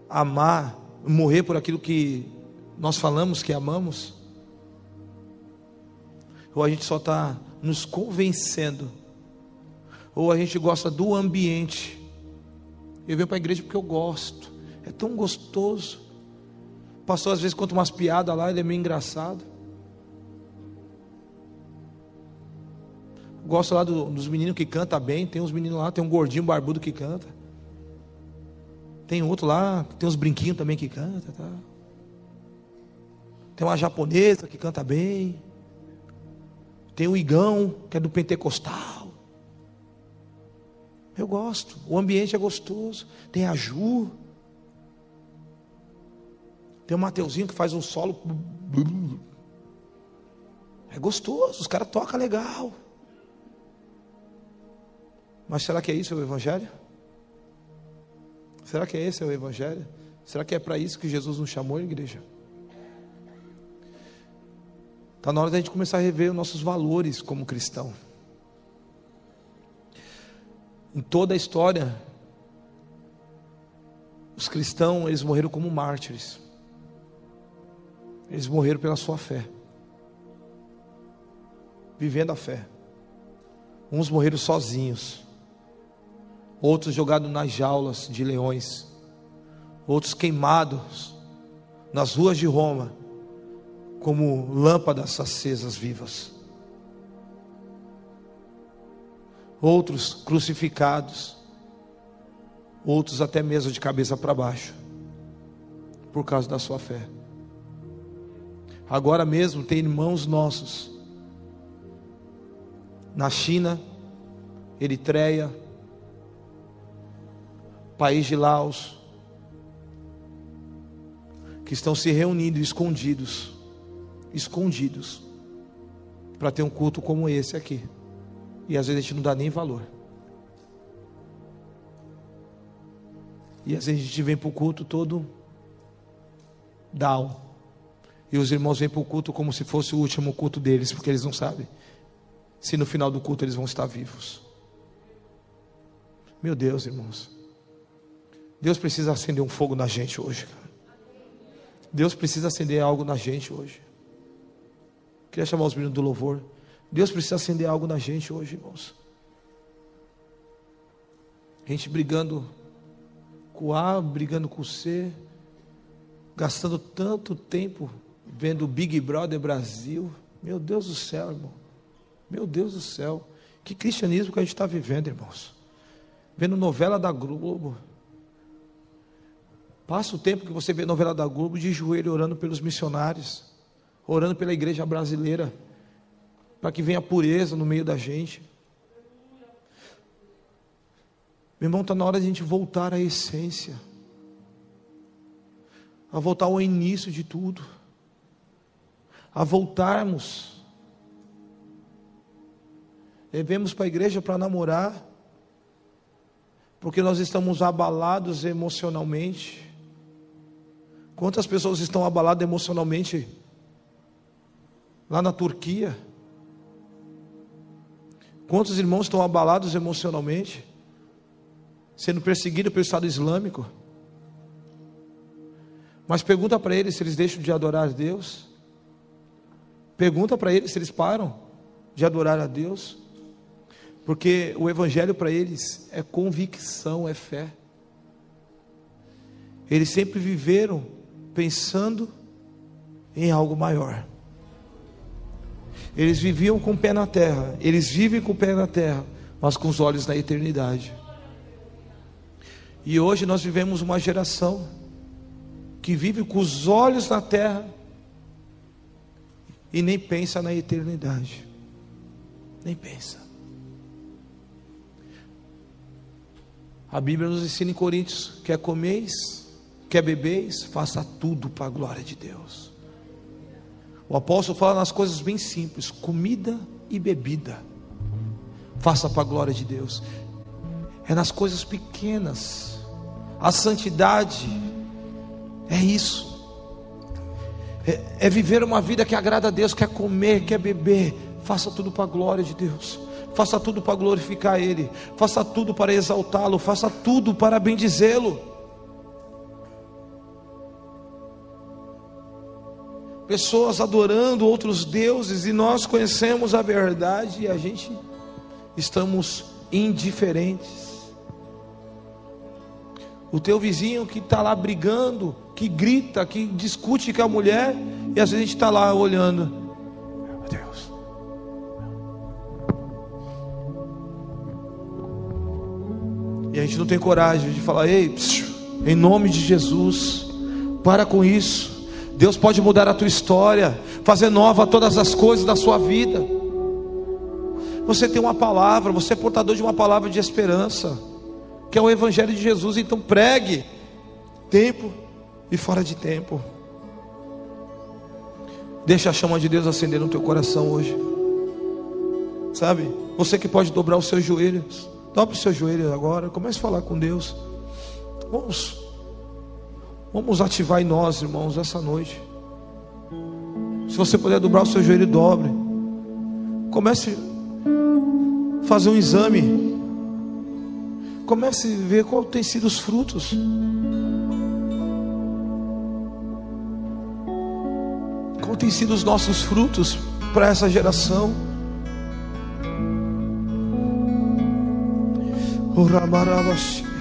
a amar, morrer por aquilo que nós falamos que amamos? Ou a gente só está nos convencendo, ou a gente gosta do ambiente. Eu venho para a igreja porque eu gosto, é tão gostoso. O pastor às vezes conta umas piadas lá, ele é meio engraçado. Gosto lá do, dos meninos que canta bem. Tem uns meninos lá, tem um gordinho barbudo que canta. Tem outro lá, tem uns brinquinhos também que canta. Tá? Tem uma japonesa que canta bem. Tem o Igão, que é do pentecostal. Eu gosto. O ambiente é gostoso. Tem a Ju. Tem o Mateuzinho que faz um solo. É gostoso. Os caras tocam legal. Mas será que é isso o Evangelho? Será que é esse o Evangelho? Será que é para isso que Jesus nos chamou, igreja? Está na hora da gente começar a rever os nossos valores como cristão. Em toda a história, os cristãos, eles morreram como mártires. Eles morreram pela sua fé. Vivendo a fé. Uns morreram sozinhos outros jogados nas jaulas de leões, outros queimados nas ruas de Roma, como lâmpadas acesas vivas, outros crucificados, outros até mesmo de cabeça para baixo, por causa da sua fé. Agora mesmo tem irmãos nossos na China, Eritreia, país de Laos, que estão se reunindo escondidos, escondidos, para ter um culto como esse aqui. E às vezes a gente não dá nem valor. E às vezes a gente vem para o culto todo down. E os irmãos vêm para o culto como se fosse o último culto deles, porque eles não sabem se no final do culto eles vão estar vivos. Meu Deus, irmãos. Deus precisa acender um fogo na gente hoje. Deus precisa acender algo na gente hoje. Queria chamar os meninos do louvor. Deus precisa acender algo na gente hoje, irmãos. A gente brigando com A, brigando com C, gastando tanto tempo vendo o Big Brother Brasil. Meu Deus do céu, irmão. Meu Deus do céu. Que cristianismo que a gente está vivendo, irmãos. Vendo novela da Globo Passa o tempo que você vê novela da Globo de joelho orando pelos missionários, orando pela igreja brasileira, para que venha pureza no meio da gente. Meu irmão, está na hora de a gente voltar à essência, a voltar ao início de tudo, a voltarmos. Devemos para a igreja para namorar, porque nós estamos abalados emocionalmente. Quantas pessoas estão abaladas emocionalmente lá na Turquia? Quantos irmãos estão abalados emocionalmente, sendo perseguidos pelo Estado Islâmico? Mas pergunta para eles se eles deixam de adorar a Deus. Pergunta para eles se eles param de adorar a Deus. Porque o Evangelho para eles é convicção, é fé. Eles sempre viveram pensando em algo maior. Eles viviam com o pé na terra, eles vivem com o pé na terra, mas com os olhos na eternidade. E hoje nós vivemos uma geração que vive com os olhos na terra e nem pensa na eternidade. Nem pensa. A Bíblia nos ensina em Coríntios: quer comeis Quer bebeis? Faça tudo para a glória de Deus. O apóstolo fala nas coisas bem simples: comida e bebida. Faça para a glória de Deus. É nas coisas pequenas. A santidade é isso. É, é viver uma vida que agrada a Deus, quer comer, quer beber. Faça tudo para a glória de Deus. Faça tudo para glorificar Ele. Faça tudo para exaltá-lo. Faça tudo para bendizê-lo. pessoas adorando outros deuses e nós conhecemos a verdade e a gente estamos indiferentes. O teu vizinho que está lá brigando, que grita, que discute com a mulher, e às vezes a gente está lá olhando. Meu Deus. E a gente não tem coragem de falar, ei, em nome de Jesus, para com isso. Deus pode mudar a tua história, fazer nova todas as coisas da sua vida. Você tem uma palavra, você é portador de uma palavra de esperança, que é o Evangelho de Jesus. Então pregue, tempo e fora de tempo. Deixa a chama de Deus acender no teu coração hoje. Sabe? Você que pode dobrar os seus joelhos. Dobre os seus joelhos agora. Comece a falar com Deus. Vamos Vamos ativar em nós, irmãos, essa noite. Se você puder dobrar o seu joelho, dobre. Comece a fazer um exame. Comece a ver qual tem sido os frutos. Qual tem sido os nossos frutos para essa geração? O Ramarabashi.